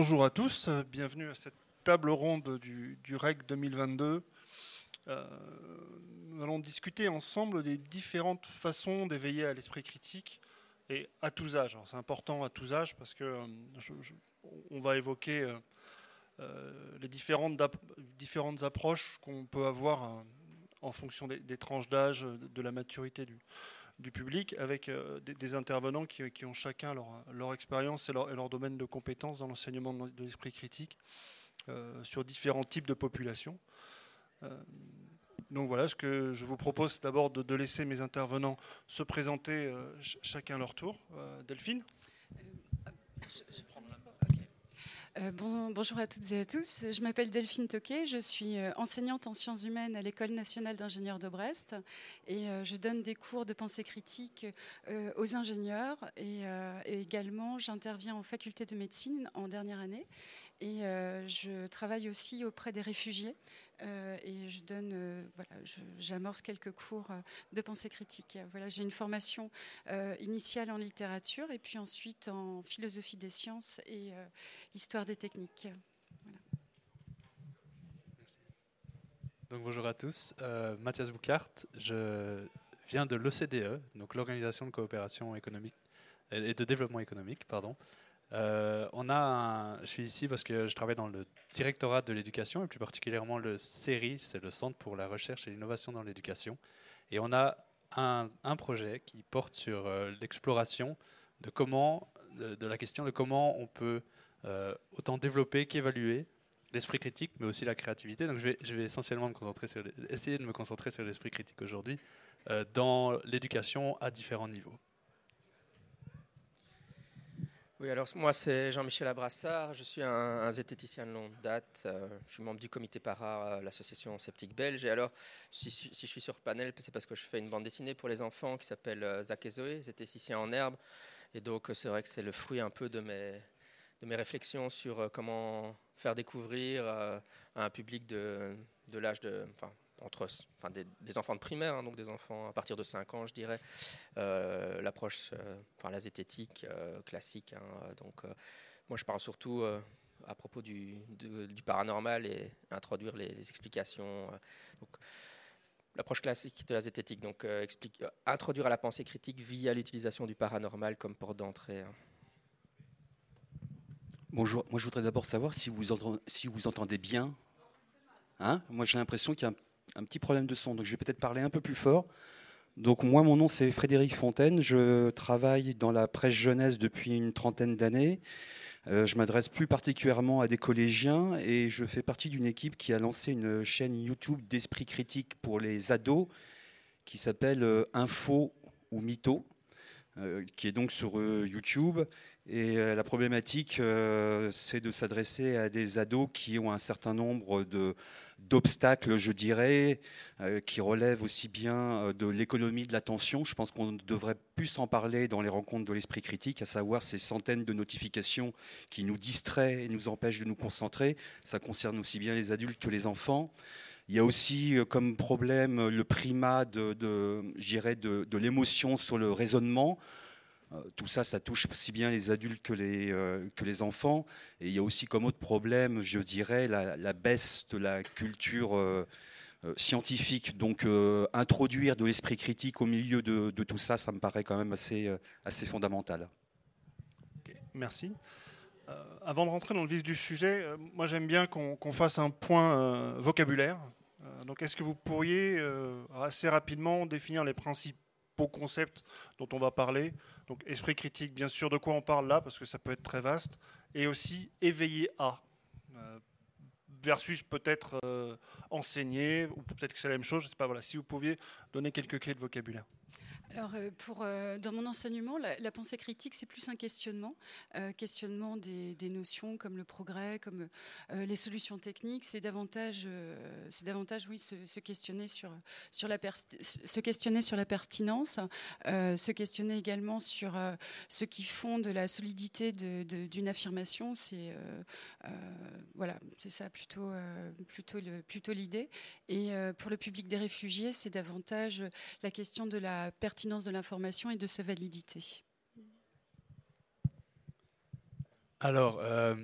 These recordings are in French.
bonjour à tous, bienvenue à cette table ronde du, REC 2022. Euh, nous allons discuter ensemble des différentes façons d'éveiller à l'esprit critique et à tous âges. C'est important à tous âges parce que euh, va évoquer euh, les différentes, différentes approches qu'on peut avoir en fonction des, tranches d'âge, de la maturité du, du public, avec des, intervenants qui, ont chacun leur, expérience et leur, domaine de compétences dans l'enseignement de l'esprit critique. Euh, sur différents types de populations. Euh, donc voilà, ce que je vous propose d'abord de, laisser mes intervenants se présenter euh, chacun leur tour. Delphine? Bonjour à toutes et à tous. Je m'appelle Delphine Toquet. Je suis enseignante en sciences humaines à l'École nationale d'ingénieurs de Brest et je donne des cours de pensée critique aux ingénieurs et également j'interviens en faculté de médecine en dernière année et euh, je travaille aussi auprès des réfugiés euh, et je donne, euh, voilà, j'amorce quelques cours de pensée critique. Voilà, j'ai une formation initiale en littérature et puis ensuite en philosophie des sciences et histoire des techniques. Donc bonjour à tous, Mathias Boucart, je viens de l'OCDE, donc l'Organisation de coopération économique et de développement économique, pardon. Euh, on a je suis ici parce que je travaille dans le directorat de l'éducation et plus particulièrement le CERI, c'est le Centre pour la recherche et l'innovation dans l'éducation. Et on a un, projet qui porte sur euh, l'exploration de la question de comment on peut euh, autant développer qu'évaluer l'esprit critique, mais aussi la créativité. Donc je vais, je vais essentiellement me concentrer sur, essayer de me concentrer sur l'esprit critique aujourd'hui dans l'éducation à différents niveaux. Oui, alors moi c'est Jean-Michel Abrassard, je suis un, zététicien de longue date, euh, je suis membre du comité para, euh, l'association sceptique belge, et alors si, je suis sur panel, c'est parce que je fais une bande dessinée pour les enfants qui s'appelle euh, Zach et Zoé, zététicien en herbe, et donc c'est vrai que c'est le fruit un peu de mes, de mes réflexions sur comment faire découvrir à un public de, de l'âge de, entre enfin, des, enfants de primaire, hein, donc des enfants à partir de 5 ans, je dirais, euh, l'approche, euh, enfin, la zététique euh, classique. Hein, donc, moi, je parle surtout à propos du, du, paranormal et introduire les, explications. donc, l'approche classique de la zététique, donc explique, introduire à la pensée critique via l'utilisation du paranormal comme porte d'entrée. Hein. Bonjour, moi je voudrais d'abord savoir si vous, entendez, bien. Hein moi j'ai l'impression qu'il y a un petit problème de son, donc je vais peut-être parler un peu plus fort. Donc moi, mon nom c'est Frédéric Fontaine, je travaille dans la presse jeunesse depuis une trentaine d'années. Euh, je m'adresse plus particulièrement à des collégiens et je fais partie d'une équipe qui a lancé une chaîne YouTube d'esprit critique pour les ados qui s'appelle euh, Info ou Mytho, euh, qui est donc sur YouTube. Et la problématique, c'est de s'adresser à des ados qui ont un certain nombre de d'obstacles, je dirais, euh, qui relèvent aussi bien euh, de l'économie de l'attention. Je pense qu'on devrait plus en parler dans les rencontres de l'esprit critique, à savoir ces centaines de notifications qui nous distraient et nous empêchent de nous concentrer. Ça concerne aussi bien les adultes que les enfants. Il y a aussi euh, comme problème le primat de, de, de, de l'émotion sur le raisonnement. Euh, tout ça, ça touche aussi bien les adultes que les, euh, que les enfants. Et il y a aussi comme autre problème, je dirais, la, baisse de la culture euh, scientifique. Donc introduire de l'esprit critique au milieu de, tout ça, ça me paraît quand même assez, fondamental. merci. avant de rentrer dans le vif du sujet, moi j'aime bien qu'on fasse un point vocabulaire. donc est-ce que vous pourriez assez rapidement définir les principes concepts dont on va parler. Donc esprit critique, bien sûr, de quoi on parle là, parce que ça peut être très vaste, et aussi éveiller à, euh, versus peut-être euh, enseigner, ou peut-être que c'est la même chose, je sais pas, voilà, si vous pouviez donner quelques clés de vocabulaire. Alors, euh, euh, dans mon enseignement, la, pensée critique, c'est plus un questionnement, euh, questionnement des, notions comme le progrès, comme les solutions techniques. C'est davantage, davantage, oui, se, questionner sur sur la se questionner sur la pertinence, se questionner également sur ce qui fonde la solidité d'une affirmation. C'est voilà, ça plutôt plutôt l'idée. Et pour le public des réfugiés, c'est davantage la question de la pertinence de l'information et de sa validité Alors, euh,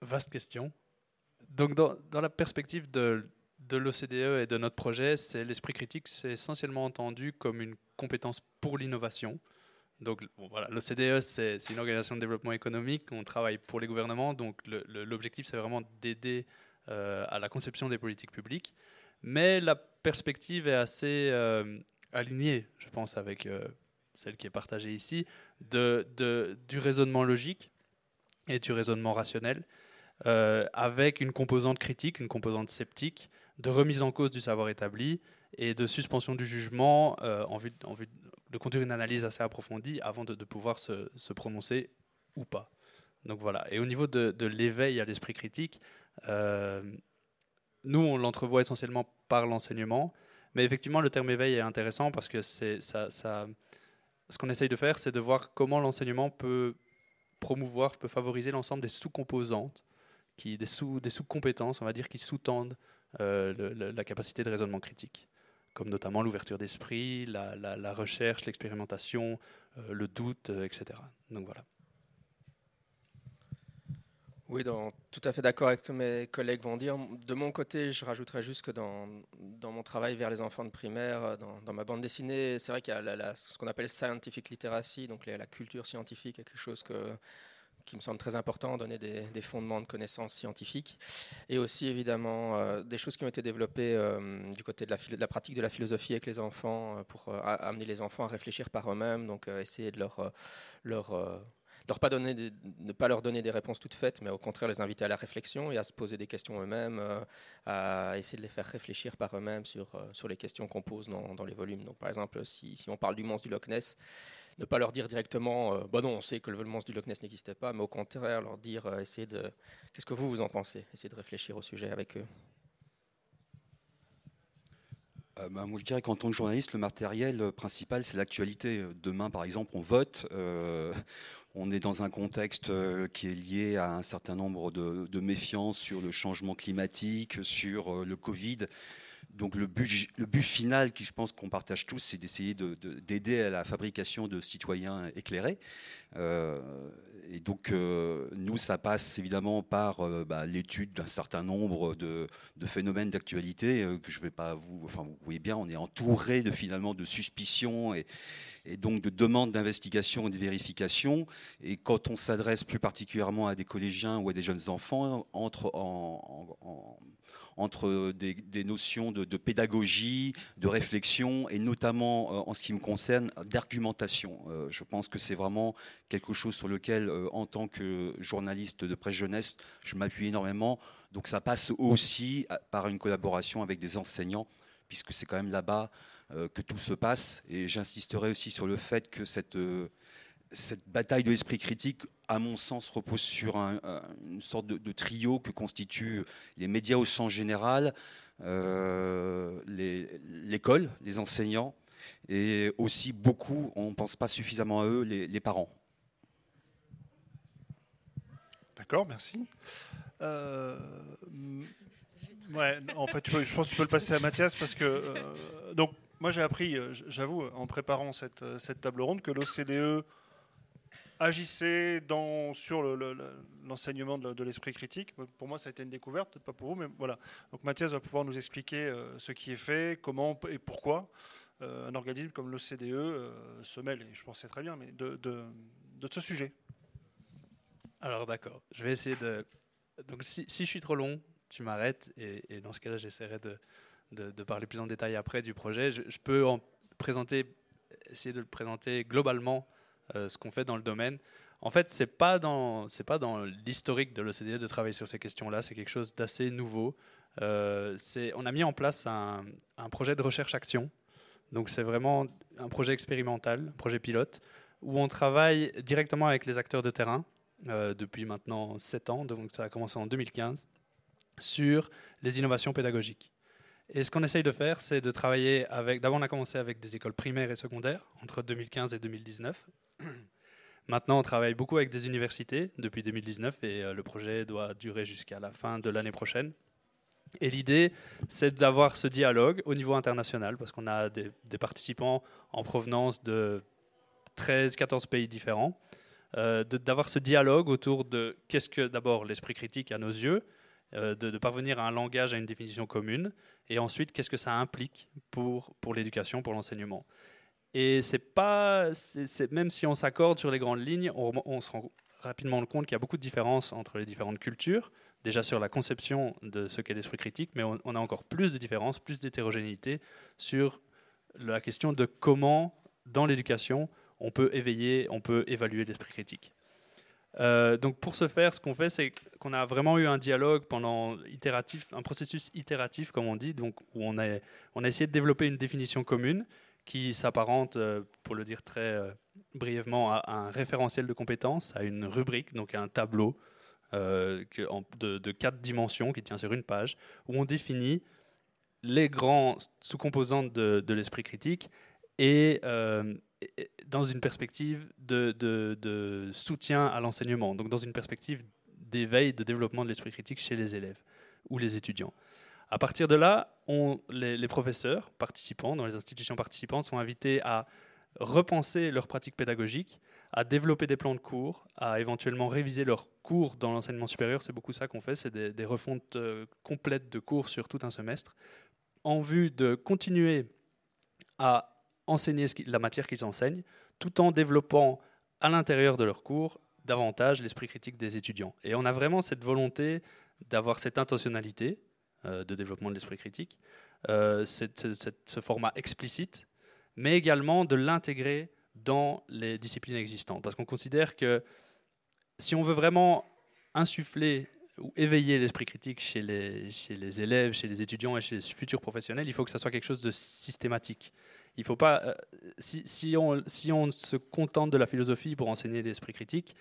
vaste question. Donc, dans, la perspective de, de l'OCDE et de notre projet, c'est l'esprit critique, c'est essentiellement entendu comme une compétence pour l'innovation. Donc voilà, l'OCDE, c'est une organisation de développement économique, on travaille pour les gouvernements, donc l'objectif, c'est vraiment d'aider euh, à la conception des politiques publiques. Mais la perspective est assez euh, alignée, je pense, avec euh, celle qui est partagée ici, de, du raisonnement logique et du raisonnement rationnel, avec une composante critique, une composante sceptique, de remise en cause du savoir établi et de suspension du jugement en, vue, en vue de conduire une analyse assez approfondie avant de, pouvoir se, prononcer ou pas. Donc voilà. Et au niveau de, l'éveil à l'esprit critique, euh, nous, on l'entrevoit essentiellement par l'enseignement, mais effectivement, le terme éveil est intéressant parce que c'est ça, ce qu'on essaye de faire, c'est de voir comment l'enseignement peut promouvoir, peut favoriser l'ensemble des sous-composantes, qui, des sous-compétences, des sous on va dire, qui sous-tendent euh, la capacité de raisonnement critique comme notamment l'ouverture d'esprit, la, recherche, l'expérimentation, euh, le doute, euh, etc. Donc voilà. Oui, tout à fait d'accord avec ce que mes collègues vont dire. De mon côté, je rajouterais juste que dans, mon travail vers les enfants de primaire, euh, dans, ma bande dessinée, c'est vrai qu'il y a ce qu'on appelle scientific literacy, donc la culture scientifique quelque chose qui me semble très important, donner des, fondements de connaissances scientifiques, et aussi évidemment euh, des choses qui ont été développées euh, du côté de la, pratique de la philosophie avec les enfants, pour amener les enfants à réfléchir par eux-mêmes, donc essayer de leur leur ne pas leur donner des réponses toutes faites, mais au contraire les inviter à la réflexion et à se poser des questions eux-mêmes, à essayer de les faire réfléchir par eux-mêmes sur, sur les questions qu'on pose dans, dans, les volumes. Donc par exemple, si, on parle du monstre du Loch Ness, ne pas leur dire directement, euh, bah non, on sait que le monstre du Loch Ness n'existait pas, mais au contraire, leur dire, euh, essayez de, qu'est-ce que vous, vous en pensez? Essayez de réfléchir au sujet avec eux. Euh, bah, moi, je dirais qu'en tant que journaliste, le matériel principal, c'est l'actualité. Demain, par exemple, on vote. On est dans un contexte qui est lié à un certain nombre de, méfiances sur le changement climatique, sur le Covid. Donc le but, le but final, qui je pense qu'on partage tous, c'est d'essayer d'aider à la fabrication de citoyens éclairés. Euh, et donc euh, nous, ça passe évidemment par euh, bah, l'étude d'un certain nombre de, phénomènes d'actualité que je vais pas vous. Enfin, vous voyez bien, on est entouré de finalement de suspicions et, donc de demandes d'investigation et de vérification. Et quand on s'adresse plus particulièrement à des collégiens ou à des jeunes enfants, entre en, en entre des, notions de, pédagogie, de réflexion et notamment en ce qui me concerne d'argumentation. Je pense que c'est vraiment quelque chose sur lequel, euh, en tant que journaliste de presse jeunesse, je m'appuie énormément. Donc ça passe aussi par une collaboration avec des enseignants, puisque c'est quand même là-bas que tout se passe. Et j'insisterai aussi sur le fait que cette cette bataille de l'esprit critique, à mon sens, repose sur une sorte de, trio que constituent les médias au sens général, euh, l'école, les, enseignants, et aussi beaucoup, on ne pense pas suffisamment à eux, les, parents. D'accord, merci. Euh, ouais, en fait, je pense que tu peux le passer à Mathias parce que euh, donc moi j'ai appris, j'avoue, en préparant cette, table ronde, que l'OCDE agissez dans, sur l'enseignement de, l'esprit critique. Pour moi, ça a été une découverte, peut-être pas pour vous, mais voilà. Donc Mathias va pouvoir nous expliquer euh, ce qui est fait, comment et pourquoi euh, un organisme comme l'OCDE euh, se mêle, et je pense que c'est très bien, mais de, ce sujet. Alors d'accord, je vais essayer de... Donc si, si je suis trop long, tu m'arrêtes, et, dans ce cas-là, j'essaierai de, de, parler plus en détail après du projet. Je, peux en présenter, essayer de le présenter globalement euh, ce qu'on fait dans le domaine. En fait, c'est pas dans pas dans l'historique de l'OCDE de travailler sur ces questions-là. C'est quelque chose d'assez nouveau. Euh, on a mis en place un, un projet de recherche-action. Donc c'est vraiment un projet expérimental, un projet pilote, où on travaille directement avec les acteurs de terrain depuis maintenant 7 ans, donc ça a commencé en 2015, sur les innovations pédagogiques. Et ce qu'on essaye de faire, c'est de travailler avec. D'abord, on a commencé avec des écoles primaires et secondaires entre 2015 et 2019. Maintenant, on travaille beaucoup avec des universités depuis 2019 et euh, le projet doit durer jusqu'à la fin de l'année prochaine. Et l'idée, c'est d'avoir ce dialogue au niveau international parce qu'on a des, participants en provenance de 13-14 pays différents. D'avoir ce dialogue autour de qu'est-ce que d'abord l'esprit critique à nos yeux, de, de, parvenir à un langage, à une définition commune, et ensuite qu'est-ce que ça implique pour, l'éducation, pour l'enseignement. Et c'est pas, c'est, même si on s'accorde sur les grandes lignes, on se rend rapidement compte qu'il y a beaucoup de différences entre les différentes cultures, déjà sur la conception de ce qu'est l'esprit critique, mais on, a encore plus de différences, plus d'hétérogénéité sur la question de comment, dans l'éducation, on peut éveiller, on peut évaluer l'esprit critique. Euh, donc pour ce faire, ce qu'on fait, c'est qu'on a vraiment eu un dialogue pendant itératif, un processus itératif, comme on dit, donc où on a, on a essayé de développer une définition commune qui s'apparente, euh, pour le dire très euh, brièvement, à un référentiel de compétences, à une rubrique, donc à un tableau de, quatre dimensions qui tient sur une page, où on définit les grands sous-composantes de, l'esprit critique et, dans une perspective de, soutien à l'enseignement, donc dans une perspective d'éveil, de développement de l'esprit critique chez les élèves ou les étudiants. À partir de là, on, les, professeurs participants dans les institutions participantes sont invités à repenser leurs pratiques pédagogiques, à développer des plans de cours, à éventuellement réviser leurs cours dans l'enseignement supérieur. C'est beaucoup ça qu'on fait, c'est des, refontes euh, complètes de cours sur tout un semestre, en vue de continuer à enseigner la matière qu'ils enseignent, tout en développant à l'intérieur de leurs cours davantage l'esprit critique des étudiants. Et on a vraiment cette volonté d'avoir cette intentionnalité, euh, de développement de l'esprit critique, euh, ce format explicite, mais également de l'intégrer dans les disciplines existantes. Parce qu'on considère que si on veut vraiment insuffler ou éveiller l'esprit critique chez les, chez les élèves, chez les étudiants et chez les futurs professionnels, il faut que ça soit quelque chose de systématique. Il faut pas, euh, si, si, on, si on se contente de la philosophie pour enseigner l'esprit critique,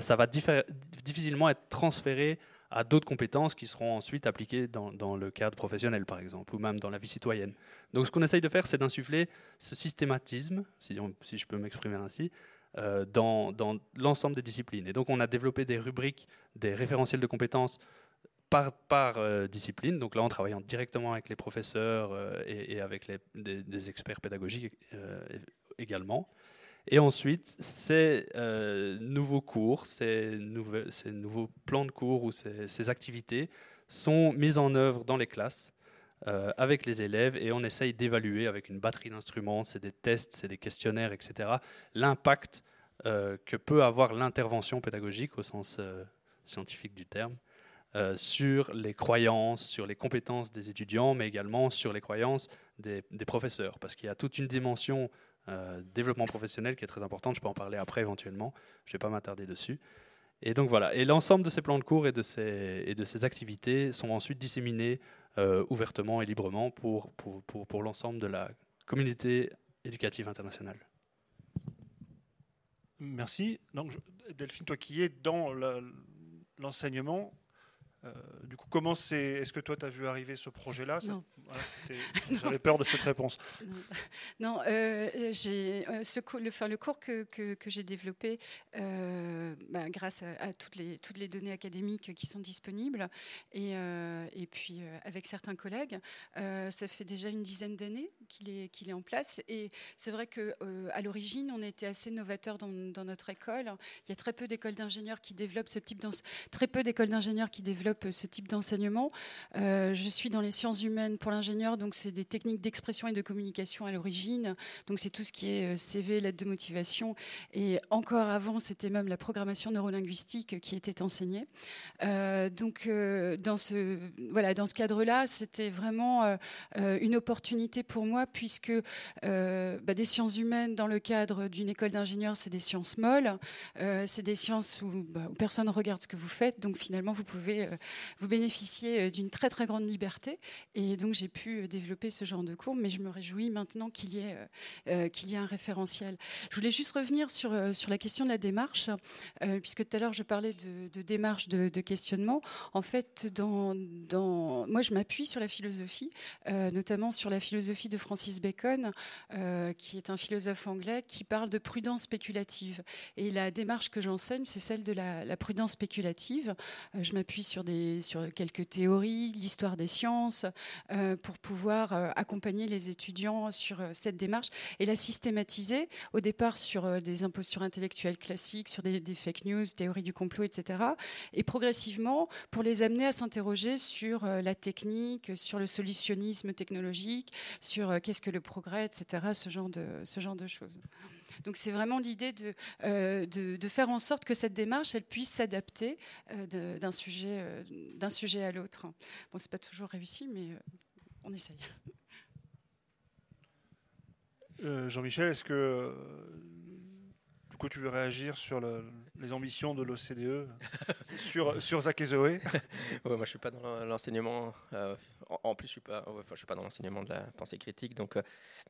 ça va difficilement être transféré à d'autres compétences qui seront ensuite appliquées dans, le cadre professionnel, par exemple, ou même dans la vie citoyenne. Donc ce qu'on essaye de faire, c'est d'insuffler ce systématisme, si, je peux m'exprimer ainsi, euh, dans, l'ensemble des disciplines. Et donc on a développé des rubriques, des référentiels de compétences par, euh, discipline, donc là en travaillant directement avec les professeurs euh, et, avec des, experts pédagogiques également. Et ensuite, ces euh, nouveaux cours, ces, ces, nouveaux plans de cours ou ces, activités sont mis en œuvre dans les classes euh, avec les élèves et on essaye d'évaluer avec une batterie d'instruments, c'est des tests, c'est des questionnaires, etc., l'impact euh, que peut avoir l'intervention pédagogique au sens scientifique du terme. Sur les croyances, sur les compétences des étudiants, mais également sur les croyances des, professeurs, parce qu'il y a toute une dimension euh, développement professionnel qui est très importante. Je peux en parler après éventuellement. Je ne vais pas m'attarder dessus. Et donc voilà. Et l'ensemble de ces plans de cours et de ces, activités sont ensuite disséminés euh, ouvertement et librement pour, pour l'ensemble de la communauté éducative internationale. Merci. Donc, Delphine, toi qui es dans l'enseignement, euh, du coup, comment c'est Est-ce que toi, tu as vu arriver ce projet-là? J'avais peur de cette réponse. Non, euh, j'ai euh, le, le, cours que, que, j'ai développé bah, grâce à, toutes, les, toutes les données académiques qui sont disponibles et, et puis avec certains collègues, ça fait déjà une dizaine d'années qu'il est, qu'il est en place. Et c'est vrai qu'à à l'origine, on était assez novateur dans, dans, notre école. Il y a très peu d'écoles d'ingénieurs qui développent ce type très peu d'écoles d'ingénieurs qui développent ce type d'enseignement. Euh, je suis dans les sciences humaines pour l'ingénieur, donc c'est des techniques d'expression et de communication à l'origine. Donc c'est tout ce qui est euh, CV, lettre de motivation. Et encore avant, c'était même la programmation neurolinguistique qui était enseignée. Euh, donc dans ce voilà, dans ce cadre-là, c'était vraiment une opportunité pour moi puisque bah, des sciences humaines dans le cadre d'une école d'ingénieur, c'est des sciences molles, c'est des sciences où, bah, où personne ne regarde ce que vous faites. Donc finalement, vous pouvez vous bénéficiez euh, d'une très très grande liberté. Et donc j'ai pu euh, développer ce genre de cours, mais je me réjouis maintenant qu'il y, ait, euh, qu'il y ait un référentiel. Je voulais juste revenir sur, sur la question de la démarche, puisque tout à l'heure je parlais de, démarche de, questionnement. En fait, moi je m'appuie sur la philosophie, notamment sur la philosophie de Francis Bacon, qui est un philosophe anglais qui parle de prudence spéculative. Et la démarche que j'enseigne, c'est celle de la, la prudence spéculative. je m'appuie sur sur quelques théories, l'histoire des sciences, pour pouvoir accompagner les étudiants sur cette démarche et la systématiser, au départ sur des impostures intellectuelles classiques, sur des, fake news, théories du complot, etc. Et progressivement, pour les amener à s'interroger sur la technique, sur le solutionnisme technologique, sur qu'est-ce que le progrès, etc., ce genre de choses. Donc c'est vraiment l'idée de, euh, de, faire en sorte que cette démarche, elle puisse s'adapter euh, d'un sujet, euh, d'un sujet à l'autre. Bon, c'est pas toujours réussi, mais on essaye. Jean-Michel, est-ce que du coup tu veux réagir sur les ambitions de l'OCDE sur, sur Zach et Zoé? Moi, je suis pas dans l'enseignement en plus, je suis pas, je suis pas dans l'enseignement de la pensée critique, donc. Euh,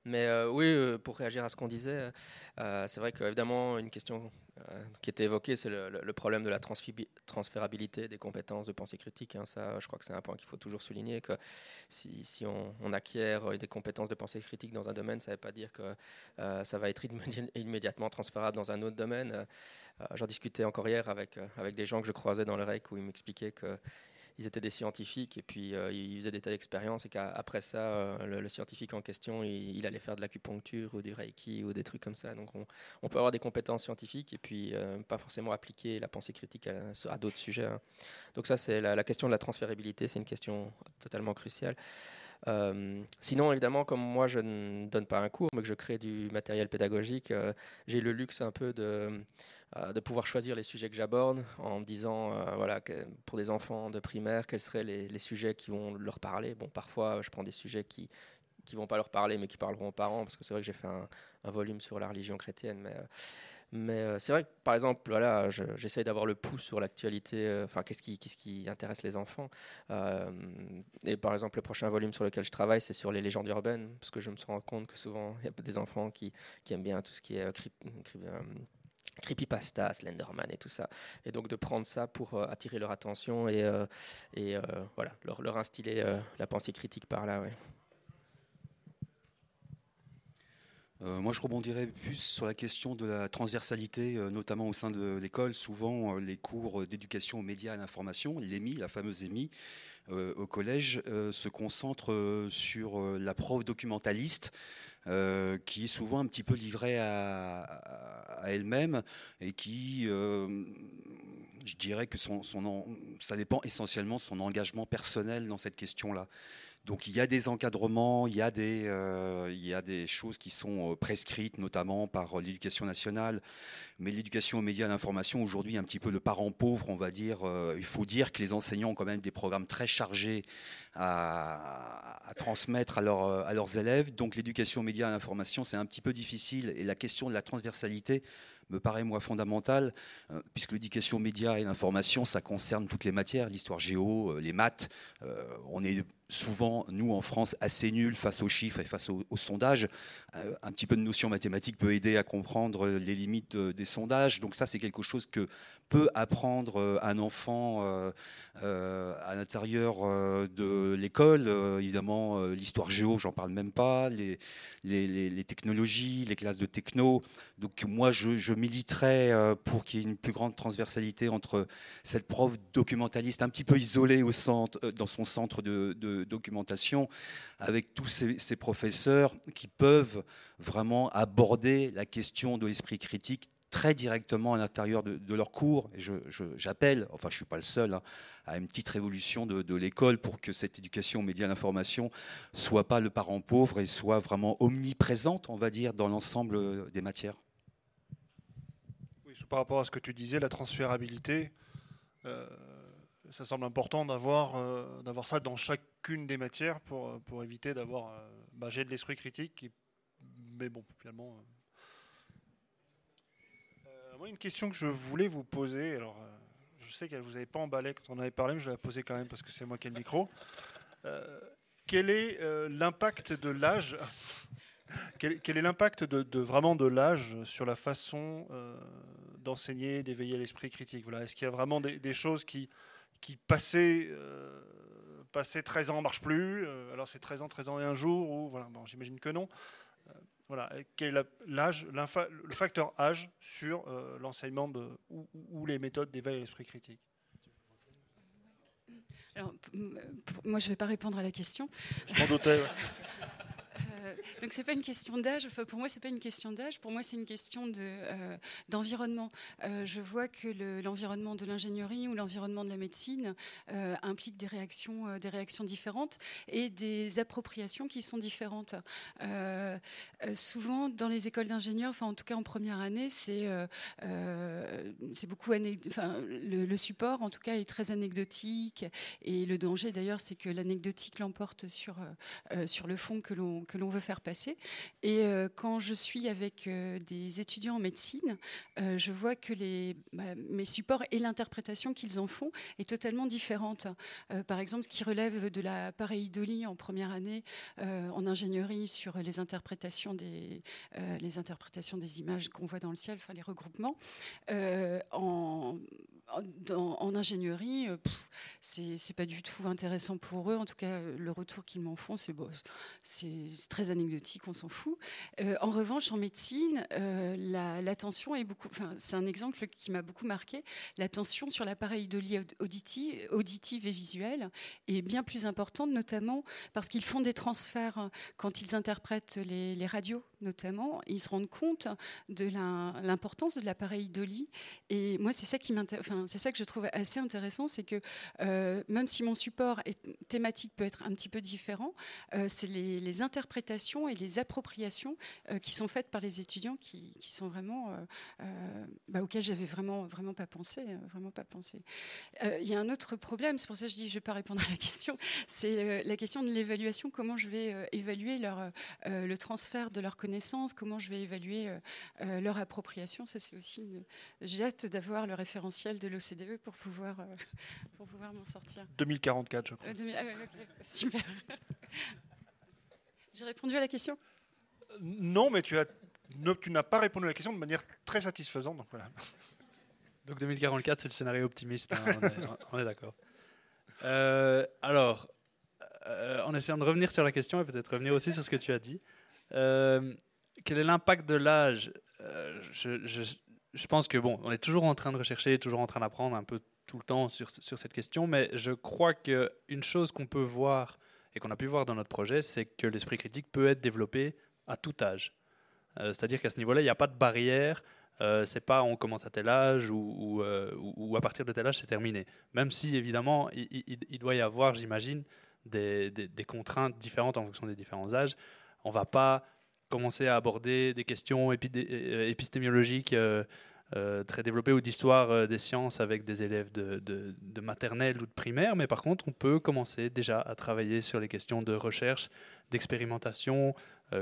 mais euh, oui, euh, pour réagir à ce qu'on disait, c'est vrai qu'évidemment une question qui était évoquée, c'est le, problème de la transférabilité des compétences de pensée critique. Hein. ça, je crois que c'est un point qu'il faut toujours souligner que si, si on, acquiert des compétences de pensée critique dans un domaine, ça ne veut pas dire que ça va être immédiatement transférable dans un autre domaine. J'en discutais encore hier avec, avec des gens que je croisais dans le REC où ils m'expliquaient que ils étaient des scientifiques et puis euh, ils faisaient des tas d'expériences et qu'après ça, euh, le, scientifique en question, il, allait faire de l'acupuncture ou du reiki ou des trucs comme ça. Donc on, peut avoir des compétences scientifiques et puis euh, pas forcément appliquer la pensée critique à, d'autres sujets. Hein. Donc ça, c'est la, question de la transférabilité, c'est une question totalement cruciale. Sinon, évidemment, comme moi je ne donne pas un cours, mais que je crée du matériel pédagogique, j'ai le luxe un peu de, euh, de pouvoir choisir les sujets que j'aborde en me disant, euh, voilà, que pour des enfants de primaire, quels seraient les, sujets qui vont leur parler. Bon, parfois, je prends des sujets qui qui vont pas leur parler, mais qui parleront aux parents, parce que c'est vrai que j'ai fait un, volume sur la religion chrétienne, mais euh, mais c'est vrai que, par exemple, voilà, j'essaye d'avoir le pouls sur l'actualité, enfin, qu'est-ce qui, intéresse les enfants. et par exemple, le prochain volume sur lequel je travaille, c'est sur les légendes urbaines, parce que je me rends compte que souvent, il y a des enfants qui, aiment bien tout ce qui est creepypasta, Slenderman et tout ça. Et donc de prendre ça pour euh, attirer leur attention et, euh, euh, voilà, leur, leur instiller la pensée critique par là. Ouais. Moi, je rebondirais plus sur la question de la transversalité, notamment au sein de l'école. Souvent, les cours d'éducation aux médias et à l'information, l'EMI, la fameuse EMI, au collège, se concentrent sur la prof documentaliste euh, qui est souvent un petit peu livrée à, elle-même et qui, euh, je dirais que son, ça dépend essentiellement de son engagement personnel dans cette question-là. Donc il y a des encadrements, il y a des, euh, choses qui sont euh, prescrites, notamment par l'éducation nationale. Mais l'éducation aux médias et à l'information, aujourd'hui, un petit peu le parent pauvre, on va dire. Euh, il faut dire que les enseignants ont quand même des programmes très chargés à, à transmettre à, leurs élèves. Donc l'éducation aux médias et à l'information, c'est un petit peu difficile. Et la question de la transversalité me paraît moi fondamentale, puisque l'éducation aux médias et l'information, ça concerne toutes les matières, l'histoire géo, les maths. on est souvent, nous en France, assez nuls face aux chiffres et face aux, sondages. Euh, un petit peu de notion mathématique peut aider à comprendre les limites euh, des sondages. Donc ça, c'est quelque chose que peut apprendre euh, un enfant à l'intérieur de l'école. évidemment, l'histoire géo, j'en parle même pas. Les, technologies, les classes de techno. Donc moi, je, militerais pour qu'il y ait une plus grande transversalité entre cette prof documentaliste un petit peu isolée dans son centre de documentation avec tous ces, professeurs qui peuvent vraiment aborder la question de l'esprit critique très directement à l'intérieur de, leur cours. J'appelle, enfin je ne suis pas le seul, hein, à une petite révolution de, l'école pour que cette éducation média à l'information soit pas le parent pauvre et soit vraiment omniprésente, on va dire, dans l'ensemble des matières. Oui, par rapport à ce que tu disais, la transférabilité, euh, ça semble important d'avoir euh, d'avoir ça dans chacune des matières pour, euh, pour éviter d'avoir euh, bah, j'ai de l'esprit critique. mais bon, finalement. moi, une question que je voulais vous poser, alors je sais qu'elle vous avait pas emballé quand on avait parlé, mais je vais la poser quand même parce que c'est moi qui ai le micro. quel est l'impact de l'âge quel, est l'impact de, vraiment de l'âge sur la façon d'enseigner, d'éveiller l'esprit critique? Voilà. Est-ce qu'il y a vraiment des choses qui, qui passé, euh, 13 ans ne marche plus. Euh, alors c'est 13 ans, 13 ans et un jour, ou voilà, bon, j'imagine que non. Euh, voilà, quel est l'âge, le facteur âge sur euh, l'enseignement de, ou, les méthodes d'éveil à l'esprit critique? Alors, moi, je ne vais pas répondre à la question. Je m'en doutais. Euh, donc c'est pas une question d'âge. Pour moi, c'est pas une question d'âge. Pour moi, c'est une question euh, d'environnement. Euh, je vois que l'environnement de l'ingénierie ou l'environnement de la médecine implique des réactions, des réactions différentes et des appropriations qui sont différentes. souvent, dans les écoles d'ingénieurs, enfin en tout cas en première année, c'est beaucoup enfin, le, le, support, en tout cas, est très anecdotique. Et le danger, d'ailleurs, c'est que l'anecdotique l'emporte sur sur le fond que l'on que l'on veut faire passer. Et euh, quand je suis avec euh, des étudiants en médecine, euh, je vois que les, bah, mes supports et l'interprétation qu'ils en font est totalement différente. par exemple, ce qui relève de la pareidolie en première année en ingénierie sur les interprétations des, les interprétations des images qu'on voit dans le ciel, enfin les regroupements, en en, ingénierie, euh, c'est pas du tout intéressant pour eux. En tout cas, le retour qu'ils m'en font, c'est très anecdotique, on s'en fout. Euh, en revanche, en médecine, euh, l'attention est beaucoup. C'est un exemple qui m'a beaucoup marqué. L'attention sur l'appareil auditif, auditive et visuelle est bien plus importante, notamment parce qu'ils font des transferts hein, quand ils interprètent les, radios, notamment. Ils se rendent compte de l'importance de l'appareil d'Oli. Et moi, c'est ça qui m'intéresse c'est ça que je trouve assez intéressant, c'est que euh, même si mon support thématique peut être un petit peu différent, euh, c'est les, interprétations et les appropriations euh, qui sont faites par les étudiants qui, sont vraiment bah, auxquelles j'avais vraiment vraiment pas pensé, vraiment pas pensé. Il y a un autre problème, c'est pour ça que je dis je vais pas répondre à la question, c'est la question de l'évaluation. Comment je vais évaluer leur le transfert de leurs connaissances, comment je vais évaluer leur appropriation. Ça c'est aussi j'ai hâte d'avoir le référentiel de l'OCDE pour pouvoir, euh, pour pouvoir m'en sortir. 2044, je crois. Euh, ah super. J'ai répondu à la question? Non, mais tu as tu n'as pas répondu à la question de manière très satisfaisante. Donc, voilà. donc 2044, c'est le scénario optimiste, hein, on est, d'accord. Euh, alors, en essayant de revenir sur la question et peut-être revenir aussi sur ce que tu as dit, quel est l'impact de l'âge? Je, je pense que bon, on est toujours en train de rechercher, toujours en train d'apprendre un peu tout le temps sur, sur cette question, mais je crois qu'une chose qu'on peut voir et qu'on a pu voir dans notre projet, c'est que l'esprit critique peut être développé à tout âge. Euh, c'est-à-dire qu'à ce niveau-là, il n'y a pas de barrière. Euh, c'est pas on commence à tel âge ou, euh, ou, à partir de tel âge c'est terminé. Même si évidemment il, il, doit y avoir, j'imagine, des, des, des, contraintes différentes en fonction des différents âges. On va pas commencer à aborder des questions euh, épistémologiques euh, euh, très développées ou d'histoire des sciences avec des élèves de, maternelle ou de primaire, mais par contre, on peut commencer déjà à travailler sur les questions de recherche, d'expérimentation,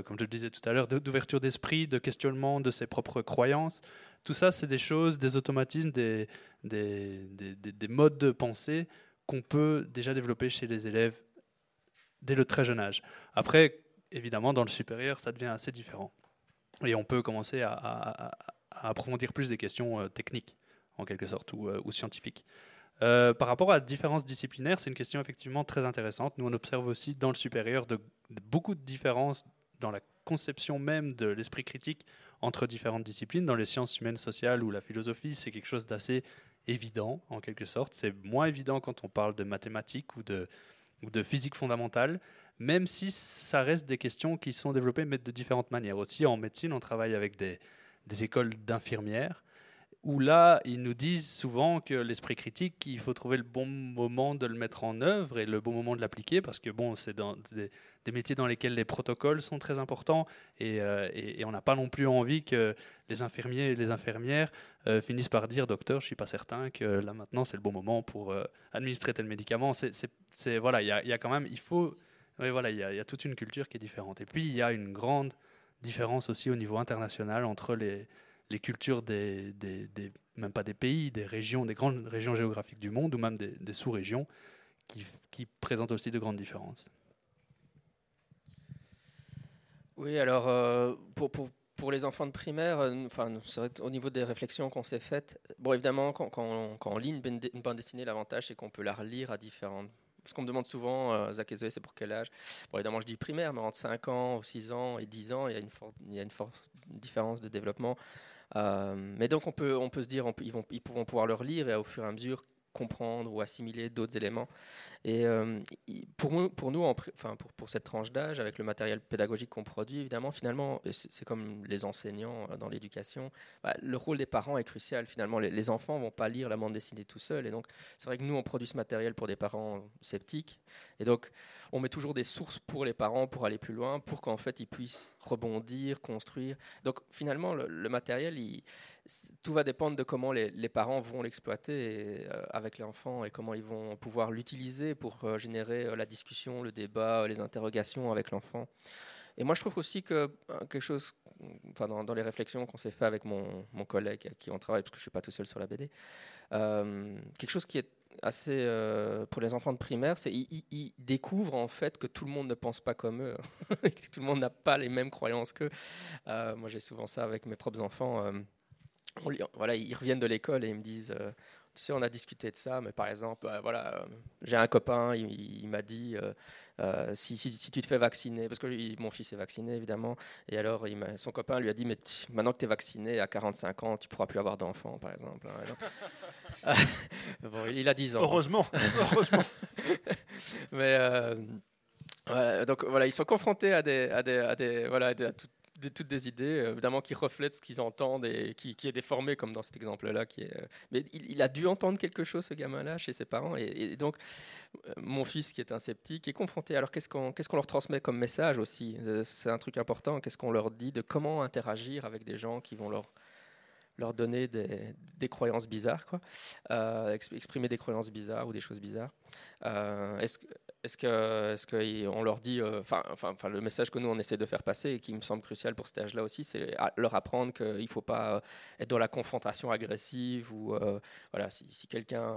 comme je le disais tout à l'heure, d'ouverture d'esprit, de questionnement de ses propres croyances. Tout ça, c'est des choses, des automatismes, des, des modes de pensée qu'on peut déjà développer chez les élèves dès le très jeune âge. Après, évidemment, dans le supérieur, ça devient assez différent. Et on peut commencer à, approfondir plus des questions euh, techniques, en quelque sorte, ou, euh, scientifiques. Euh, par rapport à la différence disciplinaire, c'est une question effectivement très intéressante. Nous, on observe aussi dans le supérieur beaucoup de différences dans la conception même de l'esprit critique entre différentes disciplines. Dans les sciences humaines sociales ou la philosophie, c'est quelque chose d'assez évident, en quelque sorte. C'est moins évident quand on parle de mathématiques ou de physique fondamentale même si ça reste des questions qui sont développées mais de différentes manières. Aussi, en médecine, on travaille avec des, écoles d'infirmières où là, ils nous disent souvent que l'esprit critique, il faut trouver le bon moment de le mettre en œuvre et le bon moment de l'appliquer, parce que bon, c'est dans des, métiers dans lesquels les protocoles sont très importants, et, euh, on n'a pas non plus envie que les infirmiers et les infirmières euh, finissent par dire, docteur, je suis pas certain que là maintenant c'est le bon moment pour euh, administrer tel médicament. C'est voilà, il y, a quand même, il faut oui, voilà, il y, a toute une culture qui est différente. Et puis, il y a une grande différence aussi au niveau international entre les, cultures des, même pas des pays, des régions, des grandes régions géographiques du monde, ou même des, sous-régions, qui, présentent aussi de grandes différences. Oui, alors, euh, pour, les enfants de primaire, euh, enfin, au niveau des réflexions qu'on s'est faites, bon, évidemment, quand, on lit une bande dessinée, l'avantage, c'est qu'on peut la relire à différentes parce qu'on me demande souvent, euh, Zach et Zoé, c'est pour quel âge? Bon, Évidemment, je dis primaire, mais entre 5 ans, 6 ans et 10 ans, il y a une, forte différence de développement. Euh, mais donc, on peut, on se dire, ils, vont, ils pourront pouvoir le relire et au fur et à mesure comprendre ou assimiler d'autres éléments. Et euh, pour, nous, pour, cette tranche d'âge, avec le matériel pédagogique qu'on produit, évidemment, finalement, c'est comme les enseignants dans l'éducation, bah, le rôle des parents est crucial. Finalement, les, enfants vont pas lire la bande dessinée tout seuls. Et donc, c'est vrai que nous, on produit ce matériel pour des parents sceptiques. Et donc, on met toujours des sources pour les parents pour aller plus loin, pour qu'en fait, ils puissent rebondir, construire. Donc, finalement, le, matériel, tout va dépendre de comment les, parents vont l'exploiter euh, avec les enfants et comment ils vont pouvoir l'utiliser pour euh, générer euh, la discussion, le débat, les interrogations avec l'enfant. Et moi, je trouve aussi que quelque chose, enfin, dans, les réflexions qu'on s'est fait avec mon, mon, collègue avec qui on travaille, parce que je ne suis pas tout seul sur la BD, quelque chose qui est assez pour les enfants de primaire, c'est qu'ils découvrent en fait que tout le monde ne pense pas comme eux, que tout le monde n'a pas les mêmes croyances qu'eux. moi, j'ai souvent ça avec mes propres enfants voilà, ils reviennent de l'école et ils me disent, euh, tu sais, on a discuté de ça, mais par exemple, euh, voilà, euh, j'ai un copain, il, m'a dit, si, si, tu te fais vacciner, parce que mon fils est vacciné évidemment, et alors il son copain lui a dit, mais maintenant que tu es vacciné à 45 ans, tu pourras plus avoir d'enfants, par exemple. Hein, bon, il a 10 ans. Heureusement, heureusement. mais donc voilà, ils sont confrontés à des, à des, à des voilà, à tout, des, toutes des idées, euh, évidemment, qui reflètent ce qu'ils entendent et qui, est déformé, comme dans cet exemple-là. Qui est, euh, mais il, a dû entendre quelque chose, ce gamin-là, chez ses parents. Et, donc, euh, mon fils, qui est un sceptique, est confronté. Alors, qu'est-ce qu'on qu'est-ce leur transmet comme message aussi? C'est un truc important. Qu'est-ce qu'on leur dit de comment interagir avec des gens qui vont leur leur donner des, des, croyances bizarres, quoi, exprimer des croyances bizarres ou des choses bizarres. Est-ce que, est-ce qu'on leur dit, euh, enfin, le message que nous on essaie de faire passer et qui me semble crucial pour cet âge-là aussi, c'est leur apprendre qu'il ne faut pas euh, être dans la confrontation agressive ou euh, voilà, si, quelqu'un,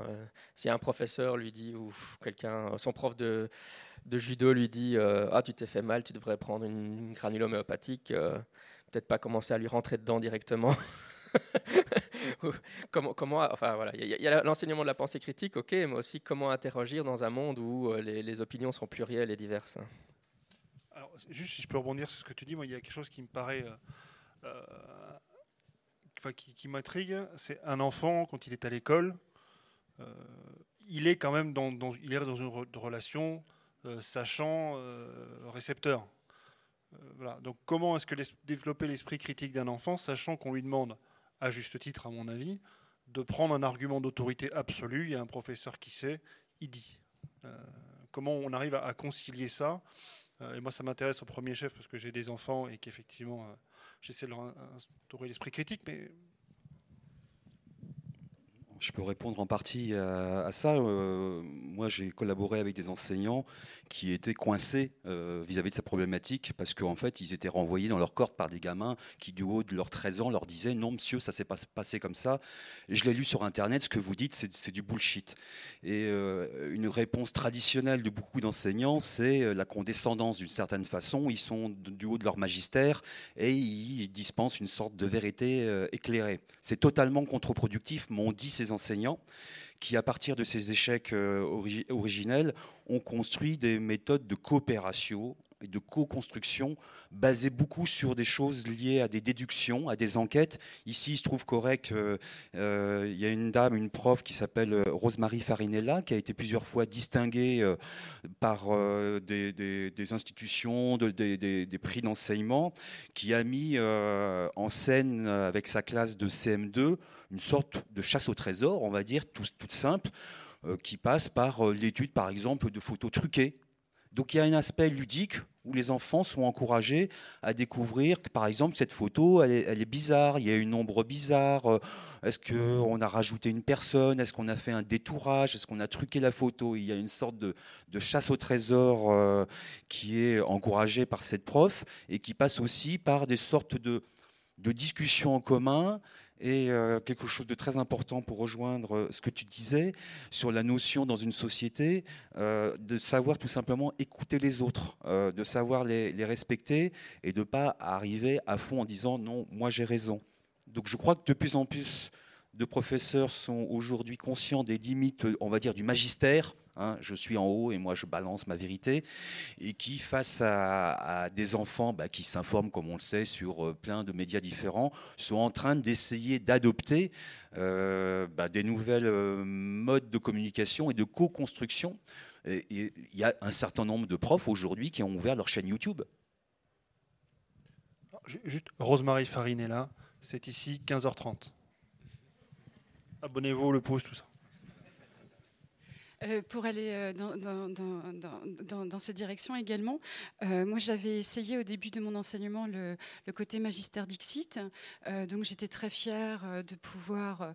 si un professeur lui dit ou quelqu'un, son prof de, de judo lui dit, ah tu t'es fait mal, tu devrais prendre une, granule homéopathique, peut-être pas commencer à lui rentrer dedans directement. comment, comment, enfin voilà, il y a, l'enseignement de la pensée critique, ok, mais aussi comment interagir dans un monde où euh, les, opinions sont plurielles et diverses. Alors, juste si je peux rebondir sur ce que tu dis, moi, il y a quelque chose qui me paraît, euh, euh, qui, m'intrigue, c'est un enfant quand il est à l'école, il est quand même dans, il est dans une relation sachant récepteur. Voilà. Donc comment est-ce que développer l'esprit critique d'un enfant, sachant qu'on lui demande à juste titre à mon avis, de prendre un argument d'autorité absolue. Il y a un professeur qui sait, il dit. Euh, comment on arrive à, concilier ça? Euh, Et moi, ça m'intéresse au premier chef parce que j'ai des enfants et qu'effectivement, euh, j'essaie de leur instaurer l'esprit critique, mais je peux répondre en partie à, ça. moi, j'ai collaboré avec des enseignants qui étaient coincés euh, vis-à-vis de sa problématique parce qu'en fait, ils étaient renvoyés dans leur corps par des gamins qui, du haut de leurs 13 ans, leur disaient Non, monsieur, ça s'est pas passé comme ça. Je l'ai lu sur Internet, ce que vous dites, c'est du bullshit. Et euh, une réponse traditionnelle de beaucoup d'enseignants, c'est euh, la condescendance d'une certaine façon. Ils sont du haut de leur magistère et ils dispensent une sorte de vérité éclairée. C'est totalement contre-productif, m'ont dit ces enseignants qui, à partir de ces échecs euh, originels, ont construit des méthodes de coopération et de co-construction basées beaucoup sur des choses liées à des déductions, à des enquêtes. Ici, il se trouve correct, euh, euh, il y a une dame, une prof qui s'appelle Rosemary Farinella, qui a été plusieurs fois distinguée par des, institutions, des, prix d'enseignement, qui a mis en scène avec sa classe de CM2 une sorte de chasse au trésor, on va dire, toute simple, euh, qui passe par euh, l'étude, par exemple, de photos truquées. Donc il y a un aspect ludique où les enfants sont encouragés à découvrir que, par exemple, cette photo, elle est, bizarre, il y a une ombre bizarre, euh, est-ce qu'on a rajouté une personne, est-ce qu'on a fait un détourage, est-ce qu'on a truqué la photo? Il y a une sorte de, chasse au trésor qui est encouragée par cette prof et qui passe aussi par des sortes de discussions en commun et euh, quelque chose de très important pour rejoindre euh, ce que tu disais sur la notion dans une société euh, de savoir tout simplement écouter les autres, de savoir les, respecter et de ne pas arriver à fond en disant non, moi j'ai raison. Donc je crois que de plus en plus de professeurs sont aujourd'hui conscients des limites, on va dire, du magistère hein, je suis en haut et moi je balance ma vérité, et qui, face à, des enfants bah, qui s'informent, comme on le sait, sur euh, plein de médias différents, sont en train d'essayer d'adopter euh, bah, des nouvelles euh, modes de communication et de co-construction. Il y a un certain nombre de profs aujourd'hui qui ont ouvert leur chaîne YouTube. Juste, Rosemary Farine est là, c'est ici 15h30. Abonnez-vous, le pouce, tout ça. Euh, pour aller euh, dans, cette direction également. Euh, moi, j'avais essayé au début de mon enseignement le, le côté magistère Dixit. donc, j'étais très fière de pouvoir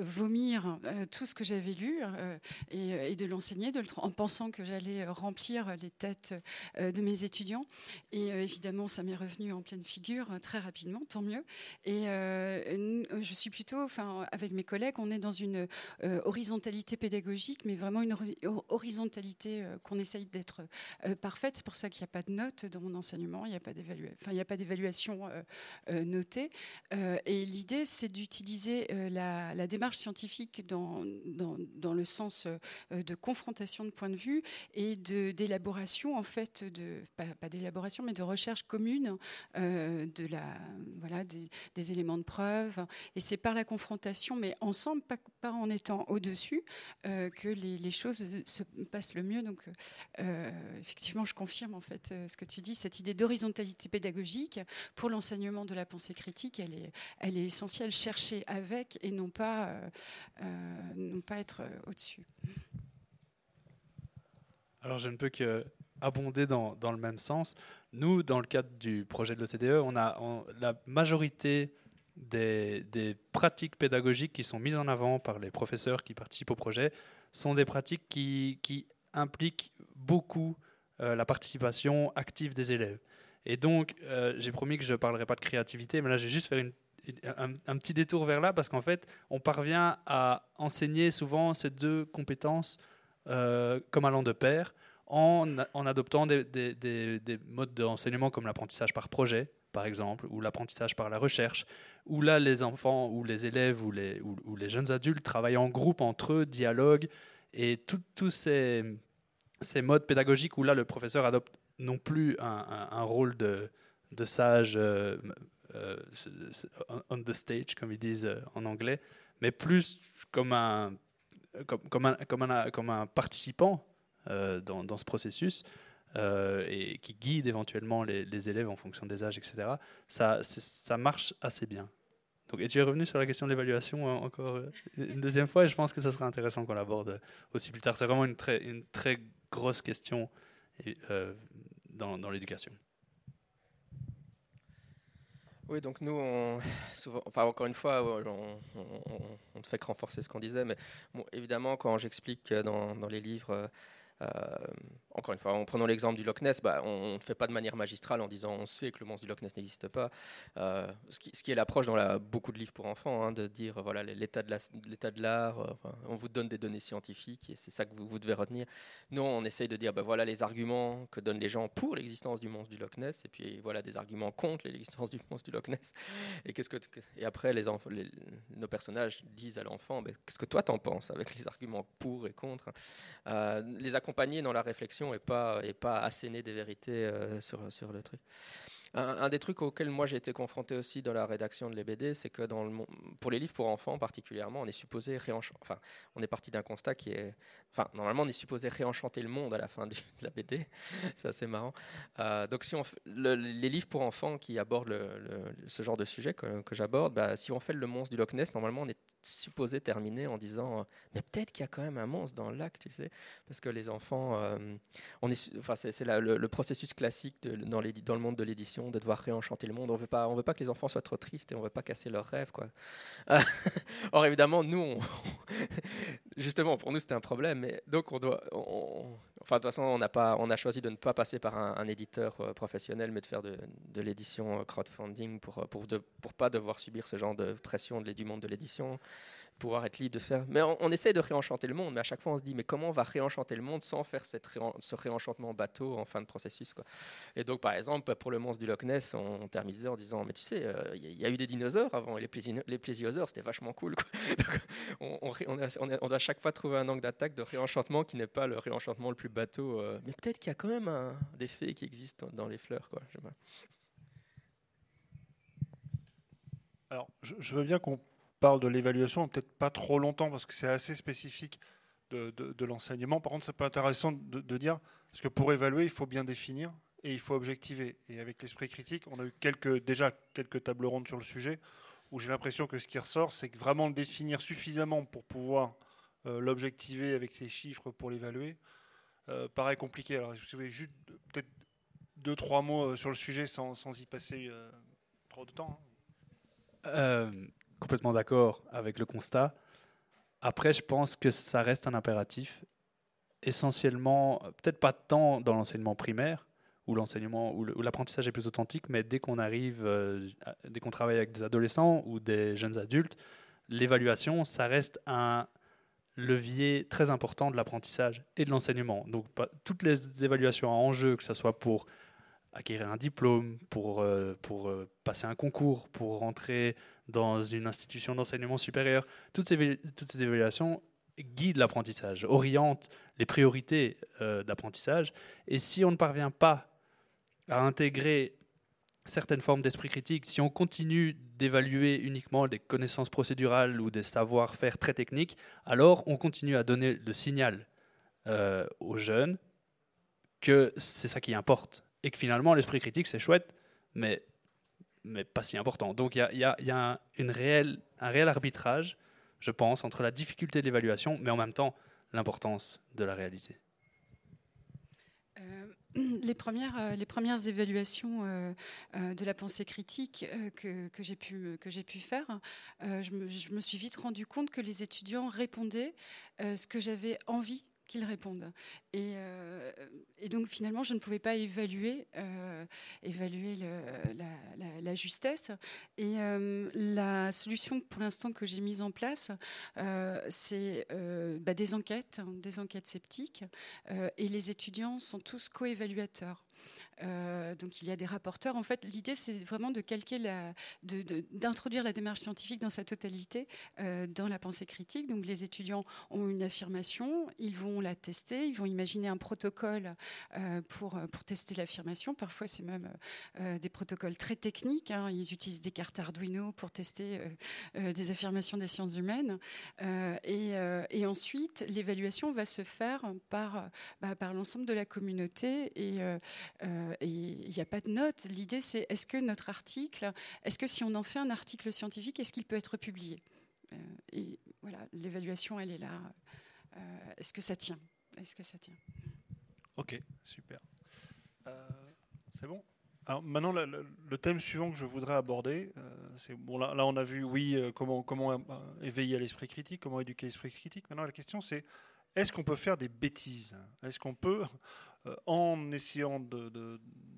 vomir tout ce que j'avais lu et, de l'enseigner, en pensant que j'allais remplir les têtes de mes étudiants. Et évidemment, ça m'est revenu en pleine figure très rapidement, tant mieux. Et je suis plutôt, enfin, avec mes collègues, on est dans une horizontalité pédagogique mais vraiment une horizontalité euh, qu'on essaye d'être euh, parfaite. C'est pour ça qu'il n'y a pas de notes dans mon enseignement, il n'y a pas d'évaluation euh, notée. et l'idée, c'est d'utiliser la, démarche scientifique dans, dans, le sens de confrontation de points de vue et d'élaboration, en fait, de, pas, d'élaboration, mais de recherche commune de la, voilà, des, éléments de preuve. Et c'est par la confrontation, mais ensemble, pas, en étant au-dessus, que les, choses se passent le mieux. Donc, euh, effectivement, je confirme en fait euh, ce que tu dis. Cette idée d'horizontalité pédagogique pour l'enseignement de la pensée critique, elle est, elle est essentielle. Chercher avec et non pas, euh, non pas être au-dessus. Alors, je ne peux que abonder dans, dans, le même sens. Nous, dans le cadre du projet de l'OCDE, on a la majorité des, des, pratiques pédagogiques qui sont mises en avant par les professeurs qui participent au projet sont des pratiques qui, impliquent beaucoup euh, la participation active des élèves. Et donc, euh, j'ai promis que je ne parlerai pas de créativité, mais là, j'ai juste fait un, petit détour vers là, parce qu'en fait, on parvient à enseigner souvent ces deux compétences euh, comme allant de pair, en, adoptant des modes d'enseignement comme l'apprentissage par projet, par exemple, ou l'apprentissage par la recherche, où là, les enfants ou les élèves ou les, jeunes adultes travaillent en groupe entre eux, dialoguent, et tous ces, modes pédagogiques où là, le professeur adopte non plus un, rôle de, sage euh, euh, on the stage, comme ils disent euh, en anglais, mais plus comme un, participant dans, ce processus. Euh, et qui guide éventuellement les, élèves en fonction des âges, etc., ça, ça marche assez bien. Donc, et tu es revenu sur la question de l'évaluation hein, encore euh, une deuxième fois, et je pense que ça sera intéressant qu'on l'aborde aussi plus tard. C'est vraiment une très, une très grosse question euh, dans, dans l'éducation. Oui, donc nous, souvent, enfin encore une fois, on, ne fait que renforcer ce qu'on disait, mais évidemment, quand j'explique dans, dans, les livres encore une fois, en prenant l'exemple du Loch Ness, bah, on ne fait pas de manière magistrale en disant on sait que le monstre du Loch Ness n'existe pas. Euh, ce, qui, est l'approche dans beaucoup de livres pour enfants, hein, de dire voilà l'état de l'art, euh, on vous donne des données scientifiques et c'est ça que vous, devez retenir. Nous, on essaye de dire bah, voilà les arguments que donnent les gens pour l'existence du monstre du Loch Ness et puis voilà des arguments contre l'existence du monstre du Loch Ness. Et, après, nos personnages disent à l'enfant bah, qu'est-ce que toi t'en penses avec les arguments pour et contre. les accompagner dans la réflexion et pas, et pas asséner des vérités euh, sur, sur le truc. Un, des trucs auxquels moi j'ai été confronté aussi dans la rédaction de l'EBD, c'est que dans le, pour les livres pour enfants particulièrement, on est supposé réenchanter. Enfin, on est parti d'un constat qui est. Enfin, normalement, on est supposé réenchanter le monde à la fin de la BD. c'est marrant. Euh, donc, si on les livres pour enfants qui abordent ce genre de sujet que, que j'aborde, bah, si on fait le monstre du Loch Ness, normalement, on est supposé terminer en disant euh, mais peut-être qu'il y a quand même un monstre dans le lac, tu sais, parce que les enfants, euh, on est, enfin, c'est, le, le, processus classique dans, le monde de l'édition de devoir réenchanter le monde. On veut pas, on veut pas que les enfants soient trop tristes et on veut pas casser leurs rêves, quoi. Or évidemment, nous, justement, pour nous, c'était un problème. Donc, on doit, enfin, de toute façon, on pas, on a choisi de ne pas passer par un, éditeur euh, professionnel, mais de faire de, l'édition crowdfunding pour, pour, pour pas devoir subir ce genre de pression du monde de l'édition pouvoir être libre de faire. Mais on, essaie de réenchanter le monde, mais à chaque fois on se dit mais comment on va réenchanter le monde sans faire cette ce réenchantement bateau en fin de processus quoi. Et donc par exemple pour le monstre du Loch Ness, on, terminait en disant mais tu sais, euh, il y, a eu des dinosaures avant et les, les plésiosaures c'était vachement cool. Donc, on, on, doit à chaque fois trouver un angle d'attaque de réenchantement qui n'est pas le réenchantement le plus bateau. Euh. mais peut-être qu'il y a quand même un, des faits qui existent dans, les fleurs quoi. Alors, je, veux bien qu'on parle de l'évaluation, peut-être pas trop longtemps, parce que c'est assez spécifique de, l'enseignement. Par contre, c'est pas intéressant de, dire, parce que pour évaluer, il faut bien définir et il faut objectiver. Et avec l'esprit critique, on a eu quelques, déjà quelques tables rondes sur le sujet, où j'ai l'impression que ce qui ressort, c'est que vraiment le définir suffisamment pour pouvoir euh, l'objectiver avec ses chiffres pour l'évaluer, euh, paraît compliqué. Alors, si vous avez juste peut-être deux, trois mots euh, sur le sujet sans, y passer trop de temps. Hein. Complètement d'accord avec le constat. Après, je pense que ça reste un impératif, essentiellement, peut-être pas tant dans l'enseignement primaire, où l'enseignement, où l'apprentissage est plus authentique, mais dès qu'on arrive, euh, dès qu'on travaille avec des adolescents ou des jeunes adultes, l'évaluation, ça reste un levier très important de l'apprentissage et de l'enseignement. Donc, toutes les évaluations en jeu, que ce soit pour acquérir un diplôme, pour, euh, pour euh, passer un concours, pour rentrer dans une institution d'enseignement supérieur. Toutes ces, évaluations guident l'apprentissage, orientent les priorités euh, d'apprentissage. Et si on ne parvient pas à intégrer certaines formes d'esprit critique, si on continue d'évaluer uniquement des connaissances procédurales ou des savoir-faire très techniques, alors on continue à donner le signal aux jeunes que c'est ça qui importe et que finalement l'esprit critique c'est chouette, mais, mais pas si important. Donc il y a, un réel arbitrage, je pense, entre la difficulté de l'évaluation, mais en même temps l'importance de la réaliser. Euh, les, premières, euh, les premières évaluations euh, de la pensée critique que, j'ai pu faire, je me, je, me, suis vite rendu compte que les étudiants répondaient ce que j'avais envie qu'ils répondent. Et, euh, et, donc finalement, je ne pouvais pas évaluer, euh, évaluer la, justesse. Et euh, la solution pour l'instant que j'ai mise en place, c'est bah, des enquêtes, des enquêtes sceptiques. et les étudiants sont tous co-évaluateurs. Euh, donc il y a des rapporteurs. En fait, l'idée c'est vraiment de calquer d'introduire la démarche scientifique dans sa totalité euh, dans la pensée critique. Donc les étudiants ont une affirmation, ils vont la tester, ils vont imaginer un protocole euh, pour tester l'affirmation. Parfois c'est même des protocoles très techniques. Hein. Ils utilisent des cartes Arduino pour tester des affirmations des sciences humaines. Et, et, ensuite l'évaluation va se faire par bah, par l'ensemble de la communauté et euh, il n'y a pas de note. L'idée, c'est est-ce que notre article, est-ce que si on en fait un article scientifique, est-ce qu'il peut être publié? Euh, Et voilà, l'évaluation, elle est là. Euh, est-ce que ça tient? Est-ce que ça tient? Ok, super. c'est bon? Alors maintenant, le, thème suivant que je voudrais aborder, c'est bon là, on a vu oui comment éveiller à l'esprit critique, comment éduquer l'esprit critique. Maintenant la question c'est est-ce qu'on peut faire des bêtises? Est-ce qu'on peut en essayant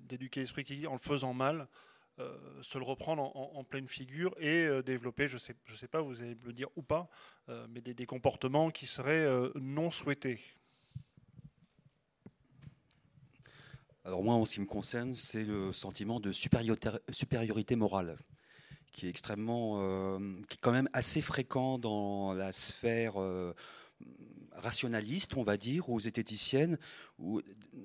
d'éduquer l'esprit critique, en le faisant mal, euh, se le reprendre en, pleine figure et euh, développer, je ne sais, je sais pas, vous allez me le dire ou pas, mais des, comportements qui seraient non souhaités. Alors moi, en ce qui me concerne, c'est le sentiment de supériorité, morale qui est extrêmement, qui est quand même assez fréquent dans la sphère rationaliste, on va dire, aux esthéticiennes, ou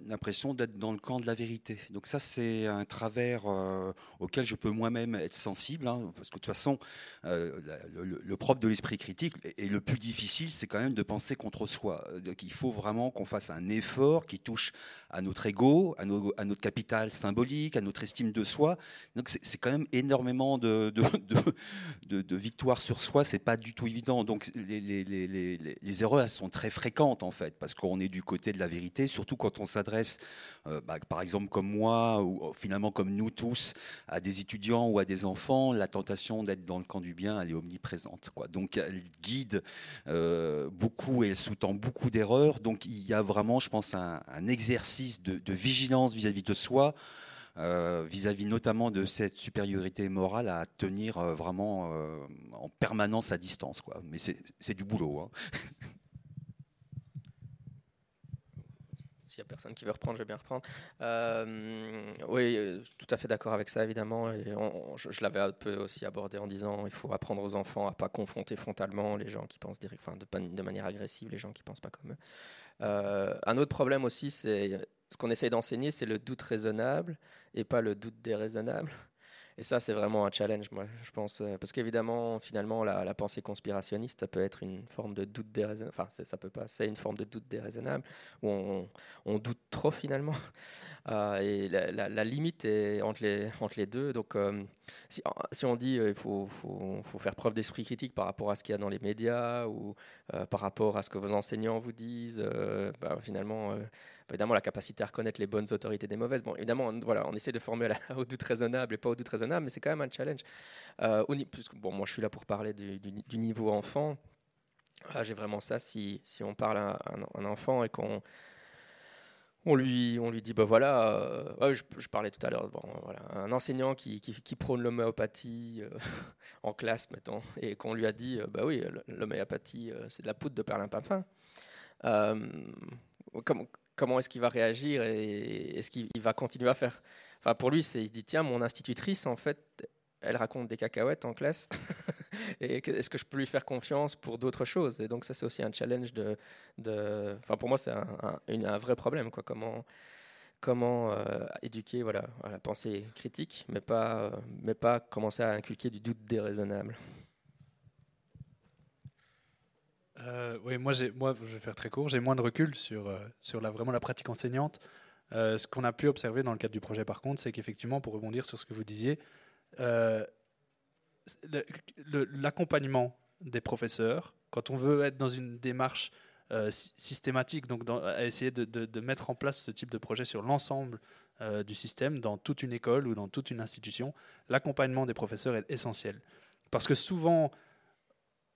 l'impression d'être dans le camp de la vérité. Donc ça, c'est un travers euh, auquel je peux moi-même être sensible, hein, parce que de toute façon, euh, le, propre de l'esprit critique et, le plus difficile, c'est quand même de penser contre soi. Donc il faut vraiment qu'on fasse un effort qui touche à notre ego, à, notre capital symbolique, à notre estime de soi. Donc c'est quand même énormément de, victoires sur soi, c'est pas du tout évident. Donc les, erreurs elles sont très fréquentes en fait, parce qu'on est du côté de la vérité surtout quand on s'adresse, euh, bah, par exemple comme moi, ou euh, finalement comme nous tous, à des étudiants ou à des enfants, la tentation d'être dans le camp du bien, elle est omniprésente. Donc elle guide euh, beaucoup et elle sous-tend beaucoup d'erreurs. Donc il y a vraiment, je pense, un, exercice de, vigilance vis-à-vis de soi. vis-à-vis notamment de cette supériorité morale à tenir vraiment en permanence à distance. Quoi. Mais c'est du boulot. Hein. S'il n'y a personne qui veut reprendre, je vais bien reprendre. Euh, oui, euh, tout à fait d'accord avec ça, évidemment. Et je, l'avais un peu aussi abordé en disant il faut apprendre aux enfants à pas confronter frontalement les gens qui pensent direct, enfin, de, de, manière agressive les gens qui pensent pas comme eux. Euh, un autre problème aussi, c'est ce qu'on essaye d'enseigner, c'est le doute raisonnable et pas le doute déraisonnable. Et ça, c'est vraiment un challenge, moi, je pense. Euh, parce qu'évidemment, finalement, la, pensée conspirationniste, ça peut être une forme de doute déraisonnable. Enfin, ça peut pas, c'est une forme de doute déraisonnable, où on, doute trop, finalement. Euh, et la, limite est entre les, deux. Donc, euh, si, on dit qu'il faut, faire preuve d'esprit critique par rapport à ce qu'il y a dans les médias, ou par rapport à ce que vos enseignants vous disent, bah, finalement évidemment la capacité à reconnaître les bonnes autorités des mauvaises. Bon, évidemment, on, voilà, on essaie de former au doute raisonnable et pas au doute raisonnable, mais c'est quand même un challenge. Euh, bon, moi, je suis là pour parler du, niveau enfant. Ah, j'ai vraiment ça. Si, si on parle à un, enfant et qu'on on lui, on lui dit, bah voilà, euh, je, parlais tout à l'heure, bon, voilà, un enseignant qui, qui, prône l'homéopathie euh, en classe, mettons, et qu'on lui a dit, bah oui, l'homéopathie, c'est de la poudre de perlimpinpin. Comme, comment est-ce qu'il va réagir et est-ce qu'il va continuer à faire. Enfin, pour lui, il se dit tiens, mon institutrice, en fait, elle raconte des cacahuètes en classe. et est-ce que je peux lui faire confiance pour d'autres choses? Et donc, ça, c'est aussi un challenge de. enfin, pour moi, c'est un, vrai problème. Quoi. Comment, comment euh, éduquer voilà, à la pensée critique, mais pas, mais pas commencer à inculquer du doute déraisonnable. Euh, oui, moi, je vais faire très court. J'ai moins de recul sur, euh, vraiment la pratique enseignante. Euh, ce qu'on a pu observer dans le cadre du projet, par contre, c'est qu'effectivement, pour rebondir sur ce que vous disiez, l'accompagnement des professeurs, quand on veut être dans une démarche systématique, donc à essayer de, mettre en place ce type de projet sur l'ensemble du système, dans toute une école ou dans toute une institution, l'accompagnement des professeurs est essentiel. Parce que souvent,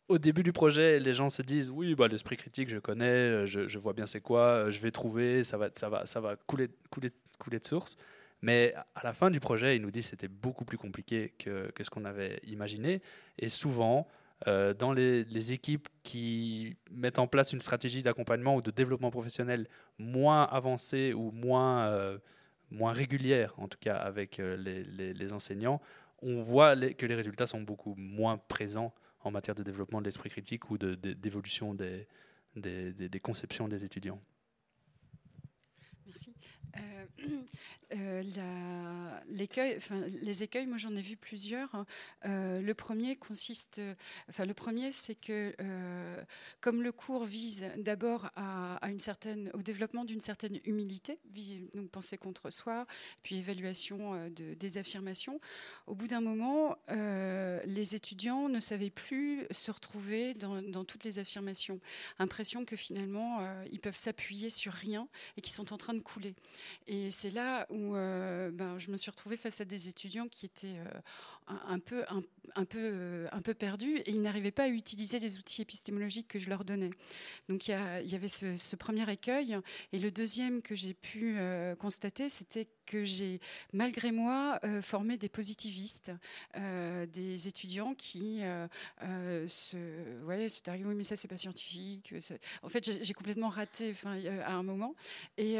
au début du projet, les gens se disent oui, bah, l'esprit critique, je connais, euh, je, vois bien c'est quoi, euh, je vais trouver, ça va, couler, de source. Mais à la fin du projet, ils nous disent que c'était beaucoup plus compliqué que, ce qu'on avait imaginé. Et souvent, euh, dans les, équipes qui mettent en place une stratégie d'accompagnement ou de développement professionnel moins avancée ou moins, régulière, en tout cas avec les, enseignants, on voit que les résultats sont beaucoup moins présents en matière de développement de l'esprit critique ou d'évolution de, des, des, des, conceptions des étudiants. Merci. Euh, euh, les écueils, moi j'en ai vu plusieurs. Hein. Euh, le premier consiste, enfin le premier, c'est que comme le cours vise d'abord au développement d'une certaine humilité, donc penser contre soi, puis évaluation de, des affirmations. Au bout d'un moment, les étudiants ne savaient plus se retrouver dans, dans toutes les affirmations. Impression que finalement ils peuvent s'appuyer sur rien et qu'ils sont en train de couler. Et c'est là où euh, ben, je me suis retrouvée face à des étudiants qui étaient euh, un, peu, un, peu, euh, un peu perdus et ils n'arrivaient pas à utiliser les outils épistémologiques que je leur donnais. Donc il y, avait ce, premier écueil. Et le deuxième que j'ai pu constater, c'était que j'ai, malgré moi, formé des positivistes, des étudiants qui se, ouais, se oui, mais ça, c'est pas scientifique. En fait, j'ai complètement raté à un moment. Et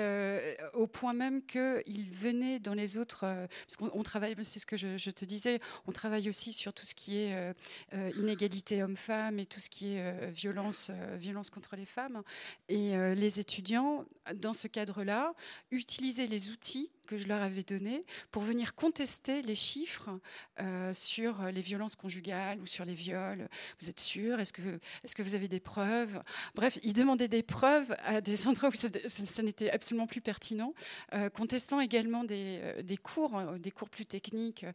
au point même qu'il venait dans les autres, euh, parce qu'on travaille, c'est ce que je, te disais, on travaille aussi sur tout ce qui est euh, euh, inégalité homme-femme et tout ce qui est violence, violence contre les femmes. Et les étudiants, dans ce cadre-là, utilisaient les outils que je leur avais donné pour venir contester les chiffres euh, sur les violences conjugales ou sur les viols. Vous êtes sûr? Est-ce que, est que vous avez des preuves? Bref, ils demandaient des preuves à des endroits où ça, n'était absolument plus pertinent, euh, contestant également des, euh, des, cours, des cours plus techniques,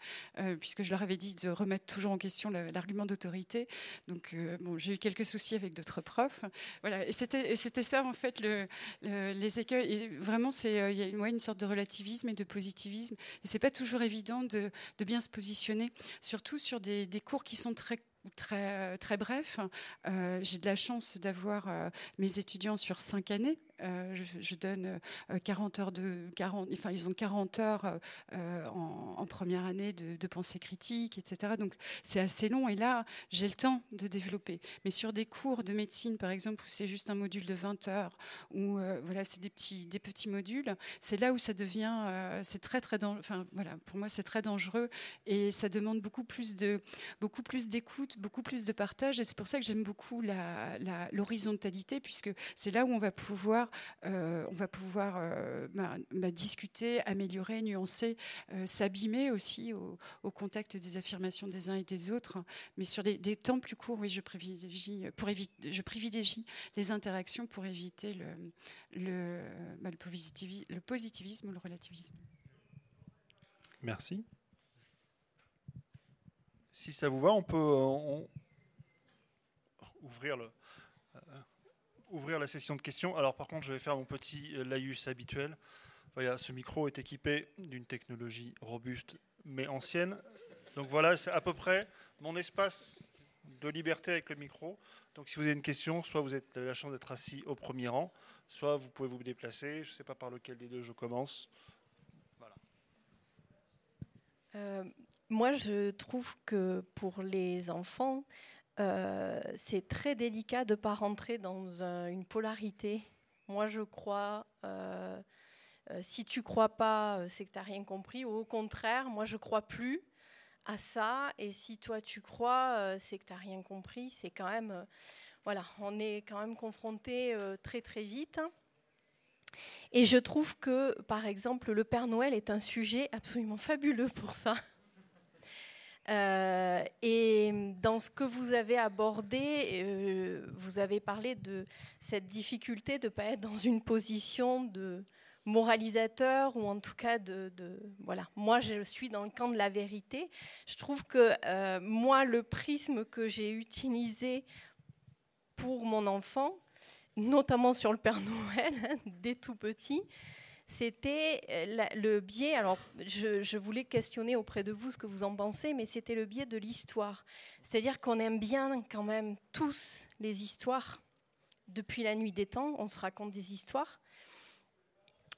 puisque je leur avais dit de remettre toujours en question l'argument d'autorité. Donc, bon, j'ai eu quelques soucis avec d'autres profs. Voilà, et c'était ça en fait le, les écueils. Et vraiment, il y a une sorte de relativisme et de positivisme. Et c'est pas toujours évident de, bien se positionner, surtout sur des, cours qui sont très très, très bref. J'ai de la chance d'avoir mes étudiants sur cinq années. Je, donne 40 heures de 40, enfin ils ont 40 heures en, première année de, pensée critique, etc. Donc c'est assez long et là j'ai le temps de développer. Mais sur des cours de médecine par exemple où c'est juste un module de 20 heures, où voilà c'est des petits des petits modules, c'est là où ça devient c'est très très enfin voilà pour moi c'est très dangereux et ça demande beaucoup plus de beaucoup plus d'écoute, beaucoup plus de partage. Et c'est pour ça que j'aime beaucoup l'horizontalité, la, puisque c'est là où on va pouvoir, euh, on va pouvoir euh, bah, bah, discuter, améliorer, nuancer, euh, s'abîmer aussi au, contact des affirmations des uns et des autres. Mais sur des, temps plus courts, oui, je privilégie, pour éviter, je privilégie les interactions pour éviter le, bah, le positivisme ou le relativisme. Merci si ça vous va, on peut euh, ouvrir, le, euh, ouvrir la session de questions. Alors par contre, je vais faire mon petit euh, laïus habituel. Voilà, ce micro est équipé d'une technologie robuste mais ancienne. Donc voilà, c'est à peu près mon espace de liberté avec le micro. Donc si vous avez une question, soit vous avez la chance d'être assis au premier rang, soit vous pouvez vous déplacer. Je ne sais pas par lequel des deux je commence. Voilà. Moi, je trouve que pour les enfants, euh, c'est très délicat de ne pas rentrer dans une polarité. Moi, je crois, euh, euh, si tu crois pas, c'est que tu n'as rien compris. Ou au contraire, moi, je crois plus à ça. Et si toi, tu crois, c'est que tu n'as rien compris. C'est quand même, voilà, on est quand même confronté très, très vite. Et je trouve que, par exemple, le Père Noël est un sujet absolument fabuleux pour ça. Euh, et dans ce que vous avez abordé, euh, vous avez parlé de cette difficulté de ne pas être dans une position de moralisateur ou en tout cas de, voilà. Moi je suis dans le camp de la vérité. Je trouve que euh, moi le prisme que j'ai utilisé pour mon enfant notamment sur le Père Noël hein, dès tout petit c'était euh, le biais, alors je, voulais questionner auprès de vous ce que vous en pensez, mais c'était le biais de l'histoire. C'est-à-dire qu'on aime bien quand même tous les histoires. Depuis la nuit des temps, on se raconte des histoires.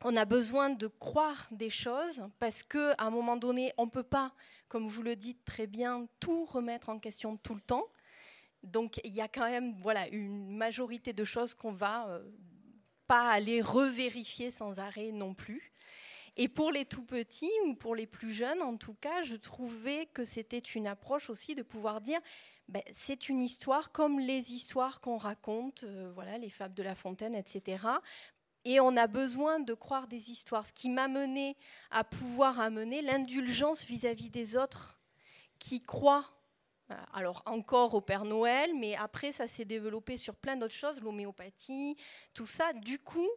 On a besoin de croire des choses parce qu'à un moment donné, on ne peut pas, comme vous le dites très bien, tout remettre en question tout le temps. Donc il y a quand même voilà, une majorité de choses qu'on va euh, pas aller revérifier sans arrêt non plus. Et pour les tout petits ou pour les plus jeunes, en tout cas, je trouvais que c'était une approche aussi de pouvoir dire ben, c'est une histoire comme les histoires qu'on raconte, euh, voilà, les fables de La Fontaine, etc. Et on a besoin de croire des histoires, ce qui m'a mené à pouvoir amener l'indulgence vis-à-vis des autres qui croient alors encore au Père Noël, mais après ça s'est développé sur plein d'autres choses, l'homéopathie, tout ça. Du coup,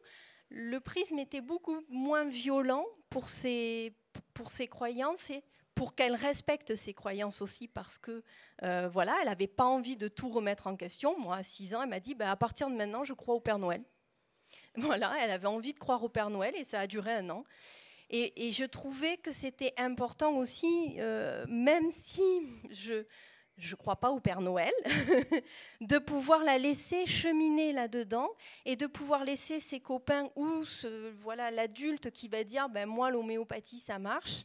le prisme était beaucoup moins violent pour ses, pour ses croyances et pour qu'elle respecte ses croyances aussi, parce que euh, voilà, elle n'avait pas envie de tout remettre en question. Moi, à 6 ans, elle m'a dit bah, à partir de maintenant, je crois au Père Noël. Voilà, elle avait envie de croire au Père Noël et ça a duré un an. Et, je trouvais que c'était important aussi, euh, même si je, je ne crois pas au Père Noël, de pouvoir la laisser cheminer là-dedans et de pouvoir laisser ses copains ou voilà l'adulte qui va dire ben moi l'homéopathie ça marche,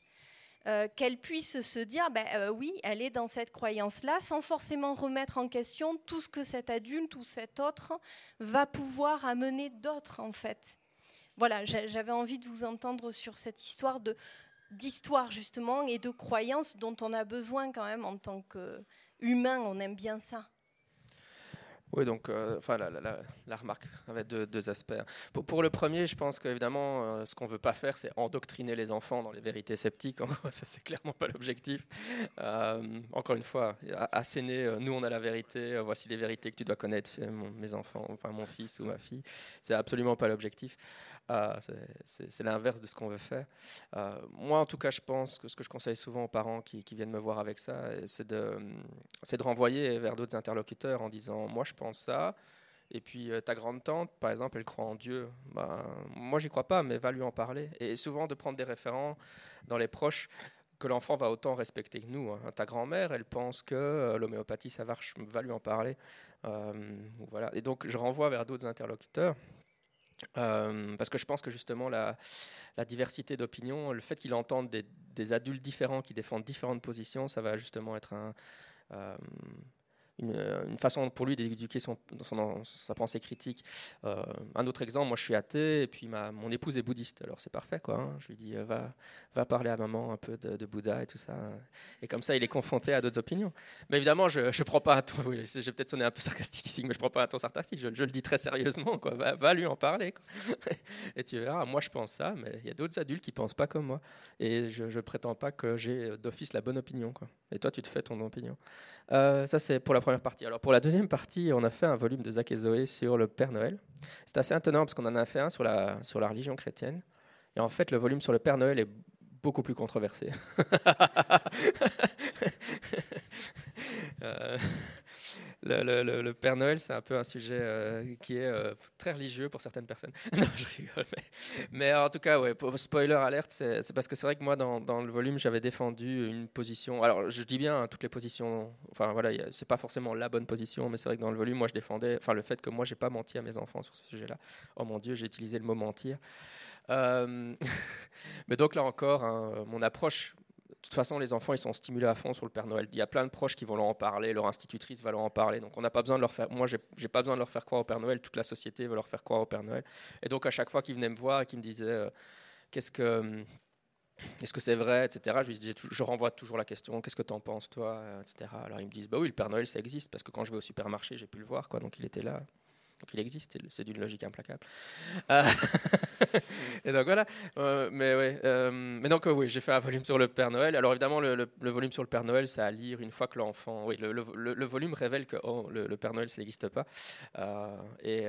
euh, qu'elle puisse se dire ben, euh, oui elle est dans cette croyance-là sans forcément remettre en question tout ce que cet adulte ou cet autre va pouvoir amener d'autres en fait. Voilà, j'avais envie de vous entendre sur cette histoire d'histoire justement et de croyances dont on a besoin quand même en tant qu'humain, on aime bien ça. Oui, donc euh, enfin, la, remarque avait deux, aspects. Pour, le premier, je pense qu'évidemment, euh, ce qu'on ne veut pas faire, c'est endoctriner les enfants dans les vérités sceptiques. ça, c'est clairement pas l'objectif. Euh, encore une fois, asséner, nous, on a la vérité, voici les vérités que tu dois connaître, mes enfants, enfin mon fils ou ma fille. C'est absolument pas l'objectif. Ah, c'est l'inverse de ce qu'on veut faire. Euh, moi, en tout cas, je pense que ce que je conseille souvent aux parents qui, viennent me voir avec ça, c'est de, renvoyer vers d'autres interlocuteurs en disant Moi, je pense ça. Et puis euh, ta grande tante, par exemple, elle croit en Dieu. Ben, moi, j'y crois pas, mais va lui en parler. Et souvent de prendre des référents dans les proches que l'enfant va autant respecter que nous. Hein. Ta grand-mère, elle pense que euh, l'homéopathie, ça va, va, lui en parler. Voilà. Et donc, je renvoie vers d'autres interlocuteurs. Euh, parce que je pense que justement la, diversité d'opinions, le fait qu'il entende des, des, adultes différents qui défendent différentes positions, ça va justement être un, euh, une, façon pour lui d'éduquer son, sa pensée critique. Euh, un autre exemple, moi je suis athée et puis ma, mon épouse est bouddhiste, alors c'est parfait quoi. Hein. Je lui dis euh, va, va parler à maman un peu de, Bouddha et tout ça. Et comme ça il est confronté à d'autres opinions. Mais évidemment je ne prends pas un ton, j'ai peut-être sonné un peu sarcastique ici, mais je prends pas un ton sarcastique, je, le dis très sérieusement quoi. Va, lui en parler. et tu verras, moi je pense ça, mais il y a d'autres adultes qui pensent pas comme moi. Et je ne prétends pas que j'ai d'office la bonne opinion. Quoi. Et toi tu te fais ton opinion. Ça c'est pour la première partie. Alors pour la deuxième partie, on a fait un volume de Zach et Zoé sur le Père Noël. C'est assez étonnant parce qu'on en a fait un sur la, sur la religion chrétienne. Et en fait, le volume sur le Père Noël est beaucoup plus controversé. euh, le, Père Noël, c'est un peu un sujet euh, qui est euh, très religieux pour certaines personnes. non, je rigole. Mais, en tout cas, ouais, spoiler alerte, c'est parce que c'est vrai que moi, dans, le volume, j'avais défendu une position. Alors, je dis bien hein, toutes les positions. Enfin, voilà, c'est pas forcément la bonne position, mais c'est vrai que dans le volume, moi, je défendais. Enfin, le fait que moi, j'ai pas menti à mes enfants sur ce sujet-là. Oh mon Dieu, j'ai utilisé le mot mentir. Euh, mais donc là encore, hein, mon approche toute façon, les enfants, ils sont stimulés à fond sur le Père Noël. Il y a plein de proches qui vont leur en parler, leur institutrice va leur en parler. Donc, on n'a pas besoin de leur faire. Moi, j'ai pas besoin de leur faire croire au Père Noël. Toute la société veut leur faire croire au Père Noël. Et donc, à chaque fois qu'ils venaient me voir et qu'ils me disaient euh, qu'est-ce que hum, est-ce que c'est vrai, etc. Je, je renvoie toujours la question, qu'est-ce que tu en penses, toi, etc. Alors ils me disent, bah oui, le Père Noël, ça existe, parce que quand je vais au supermarché, j'ai pu le voir, quoi, donc il était là. Donc il existe, c'est d'une logique implacable. Euh, et donc voilà. Euh, mais ouais, euh, mais donc oui, j'ai fait un volume sur le Père Noël. Alors évidemment, le, volume sur le Père Noël, c'est à lire une fois que l'enfant. Oui, le, volume révèle que oh, le, Père Noël, ça n'existe pas. Et,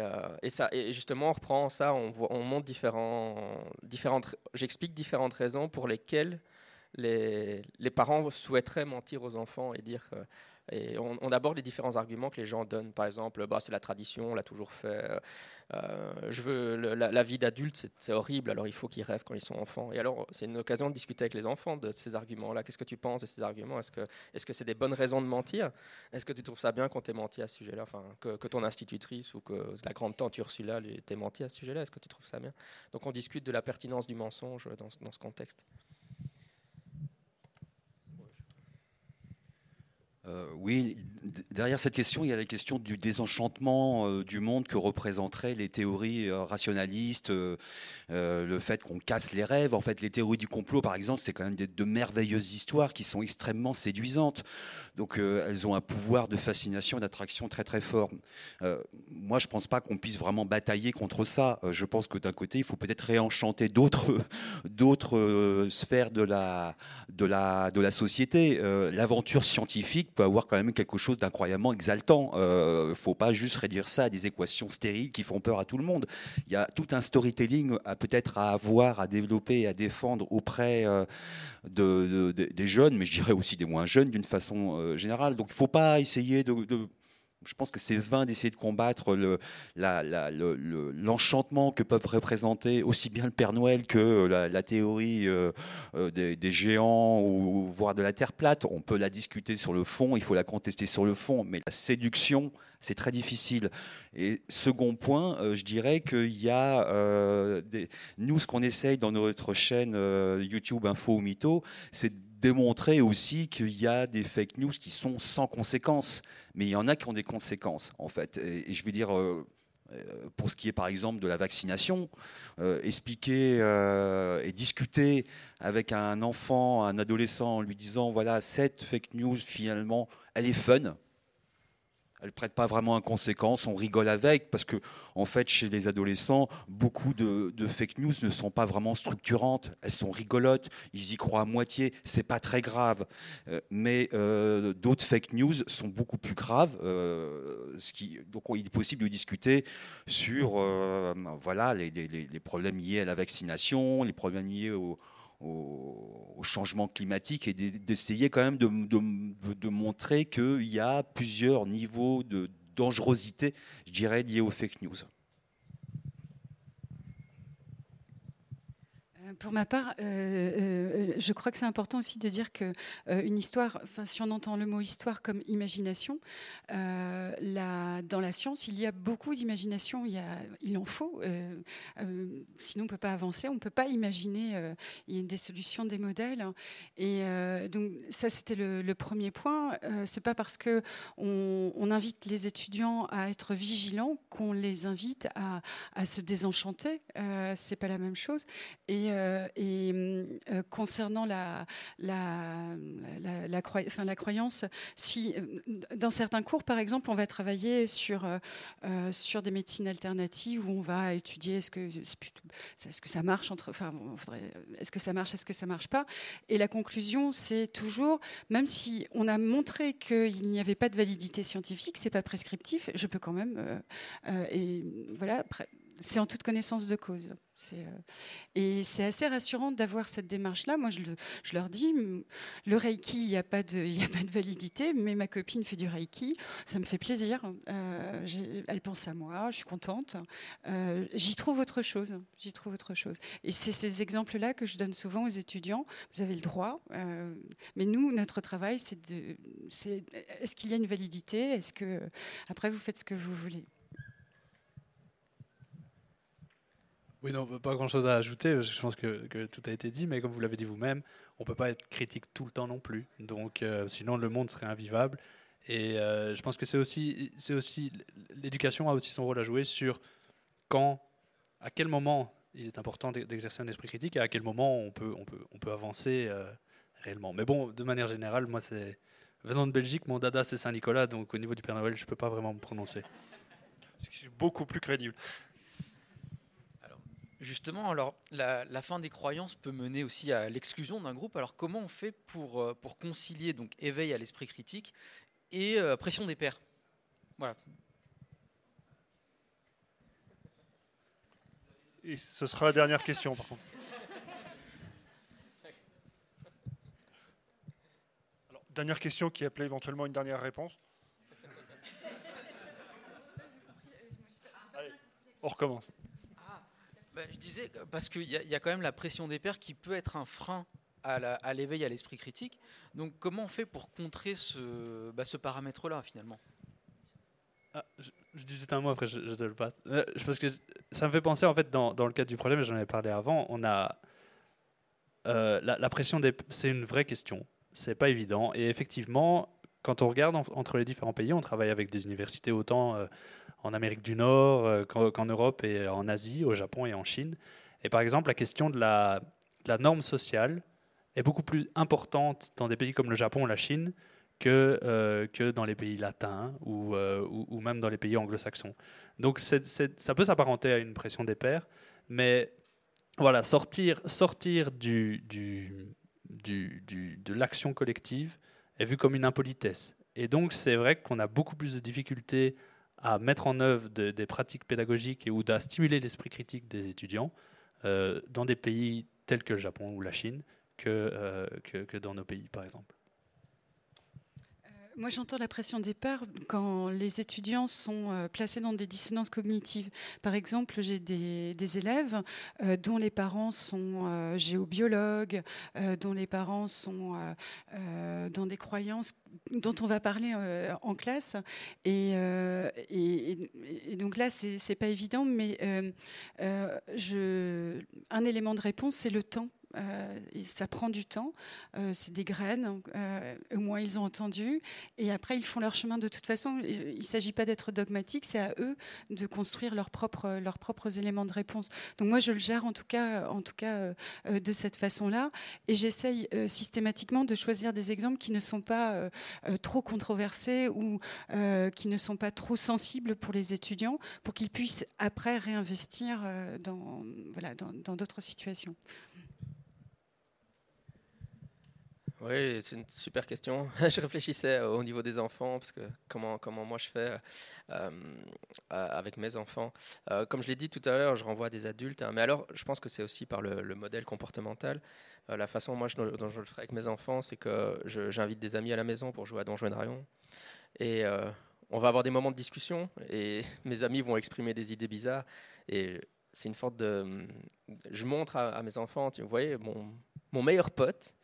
justement, on reprend ça, on, voit, on montre différents, différentes. J'explique différentes raisons pour lesquelles les, les parents souhaiteraient mentir aux enfants et dire et on, aborde les différents arguments que les gens donnent. Par exemple, bah, c'est la tradition, on l'a toujours fait. Euh, je veux la, vie d'adulte, c'est horrible. Alors il faut qu'ils rêvent quand ils sont enfants. Et alors c'est une occasion de discuter avec les enfants de ces arguments-là. Qu'est-ce que tu penses de ces arguments? Est-ce que est-ce que c'est des bonnes raisons de mentir? Est-ce que tu trouves ça bien qu'on t'ait menti à ce sujet-là? Enfin, que, ton institutrice ou que la grande tante Ursula t'ait menti à ce sujet-là? Est-ce que tu trouves ça bien? Donc on discute de la pertinence du mensonge dans ce contexte. Euh, oui, derrière cette question, il y a la question du désenchantement euh, du monde que représenteraient les théories euh, rationalistes, le fait qu'on casse les rêves. En fait, les théories du complot, par exemple, c'est quand même de merveilleuses histoires qui sont extrêmement séduisantes. Donc, elles ont un pouvoir de fascination et d'attraction très très fort. moi, je ne pense pas qu'on puisse vraiment batailler contre ça. je pense que d'un côté, il faut peut-être réenchanter d'autres d'autres sphères de la de la de la société. L'aventure scientifique peut avoir quand même quelque chose d'incroyablement exaltant. Il euh, ne faut pas juste réduire ça à des équations stériles qui font peur à tout le monde. Il y a tout un storytelling peut-être à avoir, à développer, à défendre auprès euh, de, des jeunes, mais je dirais aussi des moins jeunes d'une façon euh, générale. Donc il ne faut pas essayer de je pense que c'est vain d'essayer de combattre l'enchantement que peuvent représenter aussi bien le Père Noël que la, théorie euh, euh, des, géants ou, voire de la Terre plate. On peut la discuter sur le fond, il faut la contester sur le fond, mais la séduction, c'est très difficile. Et second point, euh, je dirais qu'il y a nous, ce qu'on essaye dans notre chaîne YouTube Info ou Mytho, c'est démontrer aussi qu'il y a des fake news qui sont sans conséquences, mais il y en a qui ont des conséquences, en fait. Et, je veux dire, euh, euh, pour ce qui est par exemple de la vaccination, euh, expliquer et discuter avec un enfant, un adolescent, en lui disant, voilà, cette fake news, finalement, elle est fun, elle prête pas vraiment à conséquence, on rigole avec, parce que en fait, chez les adolescents, beaucoup de, fake news ne sont pas vraiment structurantes, elles sont rigolotes, ils y croient à moitié, c'est pas très grave. Euh, mais euh, d'autres fake news sont beaucoup plus graves, euh, donc il est possible de discuter sur voilà, les, les, problèmes liés à la vaccination, les problèmes liés au au, changement climatique et d'essayer quand même de, de, montrer qu'il y a plusieurs niveaux de dangerosité, je dirais, liés aux fake news. Pour ma part, euh, euh, je crois que c'est important aussi de dire que euh, une histoire, enfin, si on entend le mot histoire comme imagination, dans la science, il y a beaucoup d'imagination. Il, en faut. sinon, on ne peut pas avancer. On ne peut pas imaginer des solutions, des modèles. Et donc, ça, c'était le, premier point. c'est pas parce que on, invite les étudiants à être vigilants qu'on les invite à, se désenchanter. c'est pas la même chose. Et et euh, concernant la, la, croyance, si euh, dans certains cours, par exemple, on va travailler sur, sur des médecines alternatives où on va étudier est-ce que, est-ce que ça marche entre, enfin, est-ce que ça marche, est-ce que ça marche pas? Et la conclusion, c'est toujours, même si on a montré qu'il n'y avait pas de validité scientifique, c'est pas prescriptif, je peux quand même, et voilà c'est en toute connaissance de cause. Euh, et c'est assez rassurant d'avoir cette démarche-là. Moi, je, leur dis, le Reiki, il n'y a, pas de, validité, mais ma copine fait du Reiki, ça me fait plaisir. Euh, elle pense à moi, je suis contente. Euh, j'y trouve autre chose. J'y trouve autre chose. Et c'est ces exemples-là que je donne souvent aux étudiants. Vous avez le droit, mais nous, notre travail, c'est est-ce qu'il y a une validité? Est-ce que après vous faites ce que vous voulez? Oui, non, pas grand-chose à ajouter. Je pense que, tout a été dit, mais comme vous l'avez dit vous-même, on peut pas être critique tout le temps non plus. Donc, euh, sinon, le monde serait invivable. Et euh, je pense que c'est aussi, c'est aussi, l'éducation a aussi son rôle à jouer sur quand, à quel moment il est important d'exercer un esprit critique et à quel moment on peut, on peut, on peut avancer euh, réellement. Mais bon, de manière générale, moi, c'est venant de Belgique, mon dada c'est Saint-Nicolas, donc au niveau du Père Noël, je peux pas vraiment me prononcer. C'est beaucoup plus crédible. Justement, alors la, fin des croyances peut mener aussi à l'exclusion d'un groupe. Alors comment on fait pour, euh, concilier donc éveil à l'esprit critique et euh, pression des pairs? Voilà. Et ce sera la dernière question, par contre. Dernière question qui appelait éventuellement une dernière réponse. On recommence. Bah, je disais, parce qu'il y, a quand même la pression des pairs qui peut être un frein à l'éveil à l'esprit critique. Donc comment on fait pour contrer ce, bah, paramètre-là finalement? Ah, je, dis juste un mot après, je, te le passe. Euh, parce que ça me fait penser, en fait, dans, le cadre du mais j'en avais parlé avant, on a. Euh, la, pression des. C'est une vraie question. C'est pas évident. Et effectivement, quand on regarde entre les différents pays, on travaille avec des universités autant. Euh, en Amérique du Nord euh, qu'en Europe et en Asie, au Japon et en Chine. Et par exemple, la question de la, norme sociale est beaucoup plus importante dans des pays comme le Japon ou la Chine que, euh, que dans les pays latins ou, euh, ou, même dans les pays anglo-saxons. Donc ça peut s'apparenter à une pression des pairs, mais voilà, sortir, sortir de l'action collective est vu comme une impolitesse. Et donc c'est vrai qu'on a beaucoup plus de difficultés à mettre en œuvre des pratiques pédagogiques et ou à stimuler l'esprit critique des étudiants euh, dans des pays tels que le Japon ou la Chine que, euh, que dans nos pays, par exemple. Moi, j'entends la pression des pairs quand les étudiants sont euh, placés dans des dissonances cognitives. Par exemple, j'ai des, élèves euh, dont les parents sont euh, géobiologues, dont les parents sont dans des croyances dont on va parler en classe. Et, donc là, c'est pas évident, mais un élément de réponse, c'est le temps ça prend du temps, euh, c'est des graines, euh, au moins ils ont entendu, et après ils font leur chemin de toute façon. Il ne s'agit pas d'être dogmatique, c'est à eux de construire leurs propres, éléments de réponse. Donc moi je le gère en tout cas, de cette façon-là, et j'essaye systématiquement de choisir des exemples qui ne sont pas trop controversés ou qui ne sont pas trop sensibles pour les étudiants, pour qu'ils puissent après réinvestir dans d'autres situations. Oui, c'est une super question. je réfléchissais au niveau des enfants, parce que comment, comment moi je fais euh, avec mes enfants. Euh, comme je l'ai dit tout à l'heure, je renvoie à des adultes, hein. mais alors je pense que c'est aussi par le, modèle comportemental. Euh, la façon moi je, dont je le ferai avec mes enfants, c'est que j'invite des amis à la maison pour jouer à Donjons et Dragons. Et on va avoir des moments de discussion, et mes amis vont exprimer des idées bizarres. Et c'est une sorte de. Je montre à, mes enfants, tu voyez, mon, mon meilleur pote,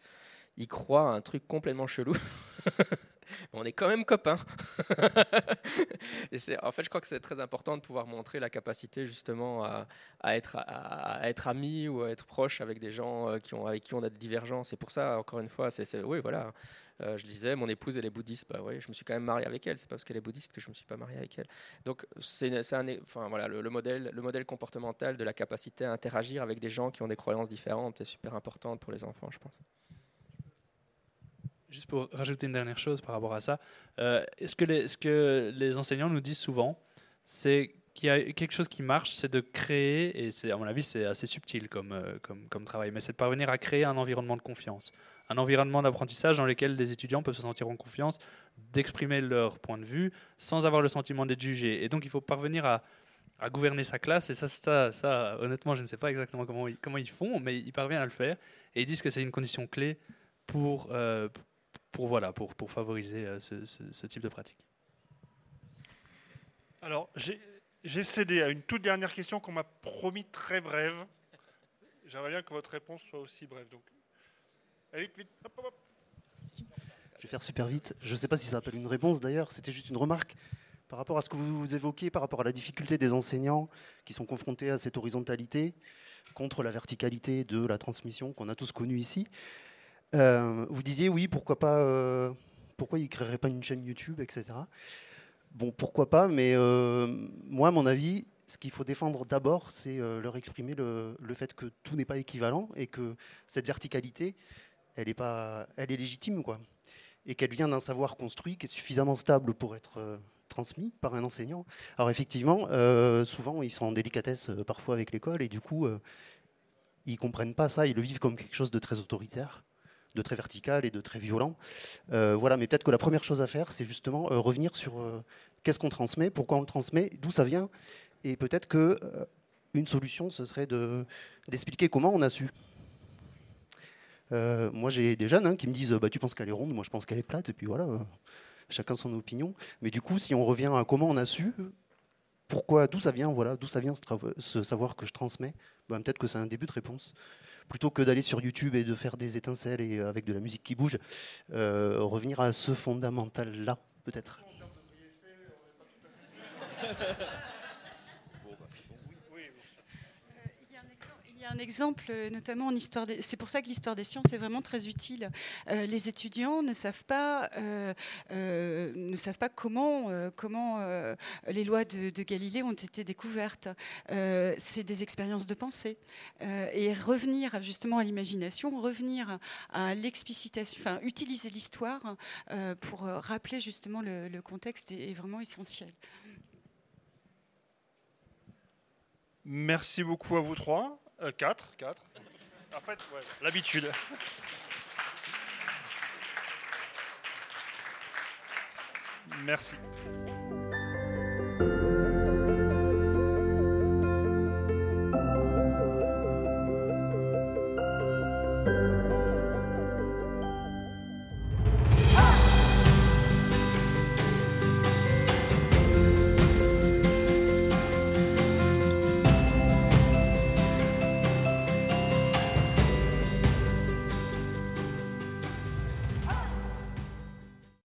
il croit à un truc complètement chelou. on est quand même copains. en fait, je crois que c'est très important de pouvoir montrer la capacité justement à, être, à, ami ou à être proche avec des gens euh, avec qui on a des divergences. Et pour ça, encore une fois, c'est, oui, voilà. Euh, je disais, mon épouse, elle est bouddhiste. Bah je me suis quand même marié avec elle. C'est pas parce qu'elle est bouddhiste que je me suis pas marié avec elle. Donc, c'est, enfin, le, modèle, le modèle comportemental de la capacité à interagir avec des gens qui ont des croyances différentes est super important pour les enfants, je pense. Juste pour rajouter une dernière chose par rapport à ça, euh, est-ce que les, ce que les enseignants nous disent souvent, c'est qu'il y a quelque chose qui marche, c'est de créer, et c'est à mon avis c'est assez subtil comme, euh, comme, travail, mais c'est de parvenir à créer un environnement de confiance, un environnement d'apprentissage dans lequel les étudiants peuvent se sentir en confiance, d'exprimer leur point de vue sans avoir le sentiment d'être jugé. Et donc il faut parvenir à, à gouverner sa classe, et ça, ça, honnêtement, je ne sais pas exactement comment, comment ils font, mais ils parviennent à le faire, et ils disent que c'est une condition clé pour, euh, pour, voilà, pour, pour favoriser euh, ce, ce, type de pratique. Alors, j'ai cédé à une toute dernière question qu'on m'a promis très brève. J'aimerais bien que votre réponse soit aussi brève. Donc, vite, vite. Je vais faire super vite. Je ne sais pas si ça appelle une réponse d'ailleurs, c'était juste une remarque par rapport à ce que vous évoquez, par rapport à la difficulté des enseignants qui sont confrontés à cette horizontalité contre la verticalité de la transmission qu'on a tous connue ici. Euh, vous disiez oui, pourquoi pas, euh, pourquoi ils ne créeraient pas une chaîne YouTube, etc. Bon, pourquoi pas, mais euh, moi, à mon avis, ce qu'il faut défendre d'abord, c'est leur exprimer le, fait que tout n'est pas équivalent et que cette verticalité, elle est, pas, elle est légitime, quoi. Et qu'elle vient d'un savoir construit qui est suffisamment stable pour être transmis par un enseignant. Alors effectivement, souvent, ils sont en délicatesse parfois avec l'école et du coup, ils comprennent pas ça, ils le vivent comme quelque chose de très autoritaire de très vertical et de très violent. Euh, voilà, mais peut-être que la première chose à faire, c'est justement euh, revenir sur euh, qu'est-ce qu'on transmet, pourquoi on le transmet, d'où ça vient, et peut-être que une solution, ce serait de, d'expliquer comment on a su. moi, j'ai des jeunes hein, qui me disent bah, Tu penses qu'elle est ronde Moi, je pense qu'elle est plate. Et puis voilà, chacun son opinion. Mais du coup, si on revient à comment on a su, pourquoi, d'où ça vient, voilà, d'où ça vient ce, savoir que je transmets, bah, peut-être que c'est un début de réponse plutôt que d'aller sur YouTube et de faire des étincelles et euh, avec de la musique qui bouge, euh, revenir à ce fondamental-là, peut-être. un exemple, euh, notamment en histoire. Des... C'est pour ça que l'histoire des sciences est vraiment très utile. Euh, les étudiants ne savent pas, euh, ne savent pas comment les lois de, Galilée ont été découvertes. c'est des expériences de pensée. et revenir justement à l'imagination, revenir à l'explicitation, enfin utiliser l'histoire pour rappeler justement le, contexte est vraiment essentiel. Merci beaucoup à vous trois. 4, euh, 4. En l'habitude. Merci.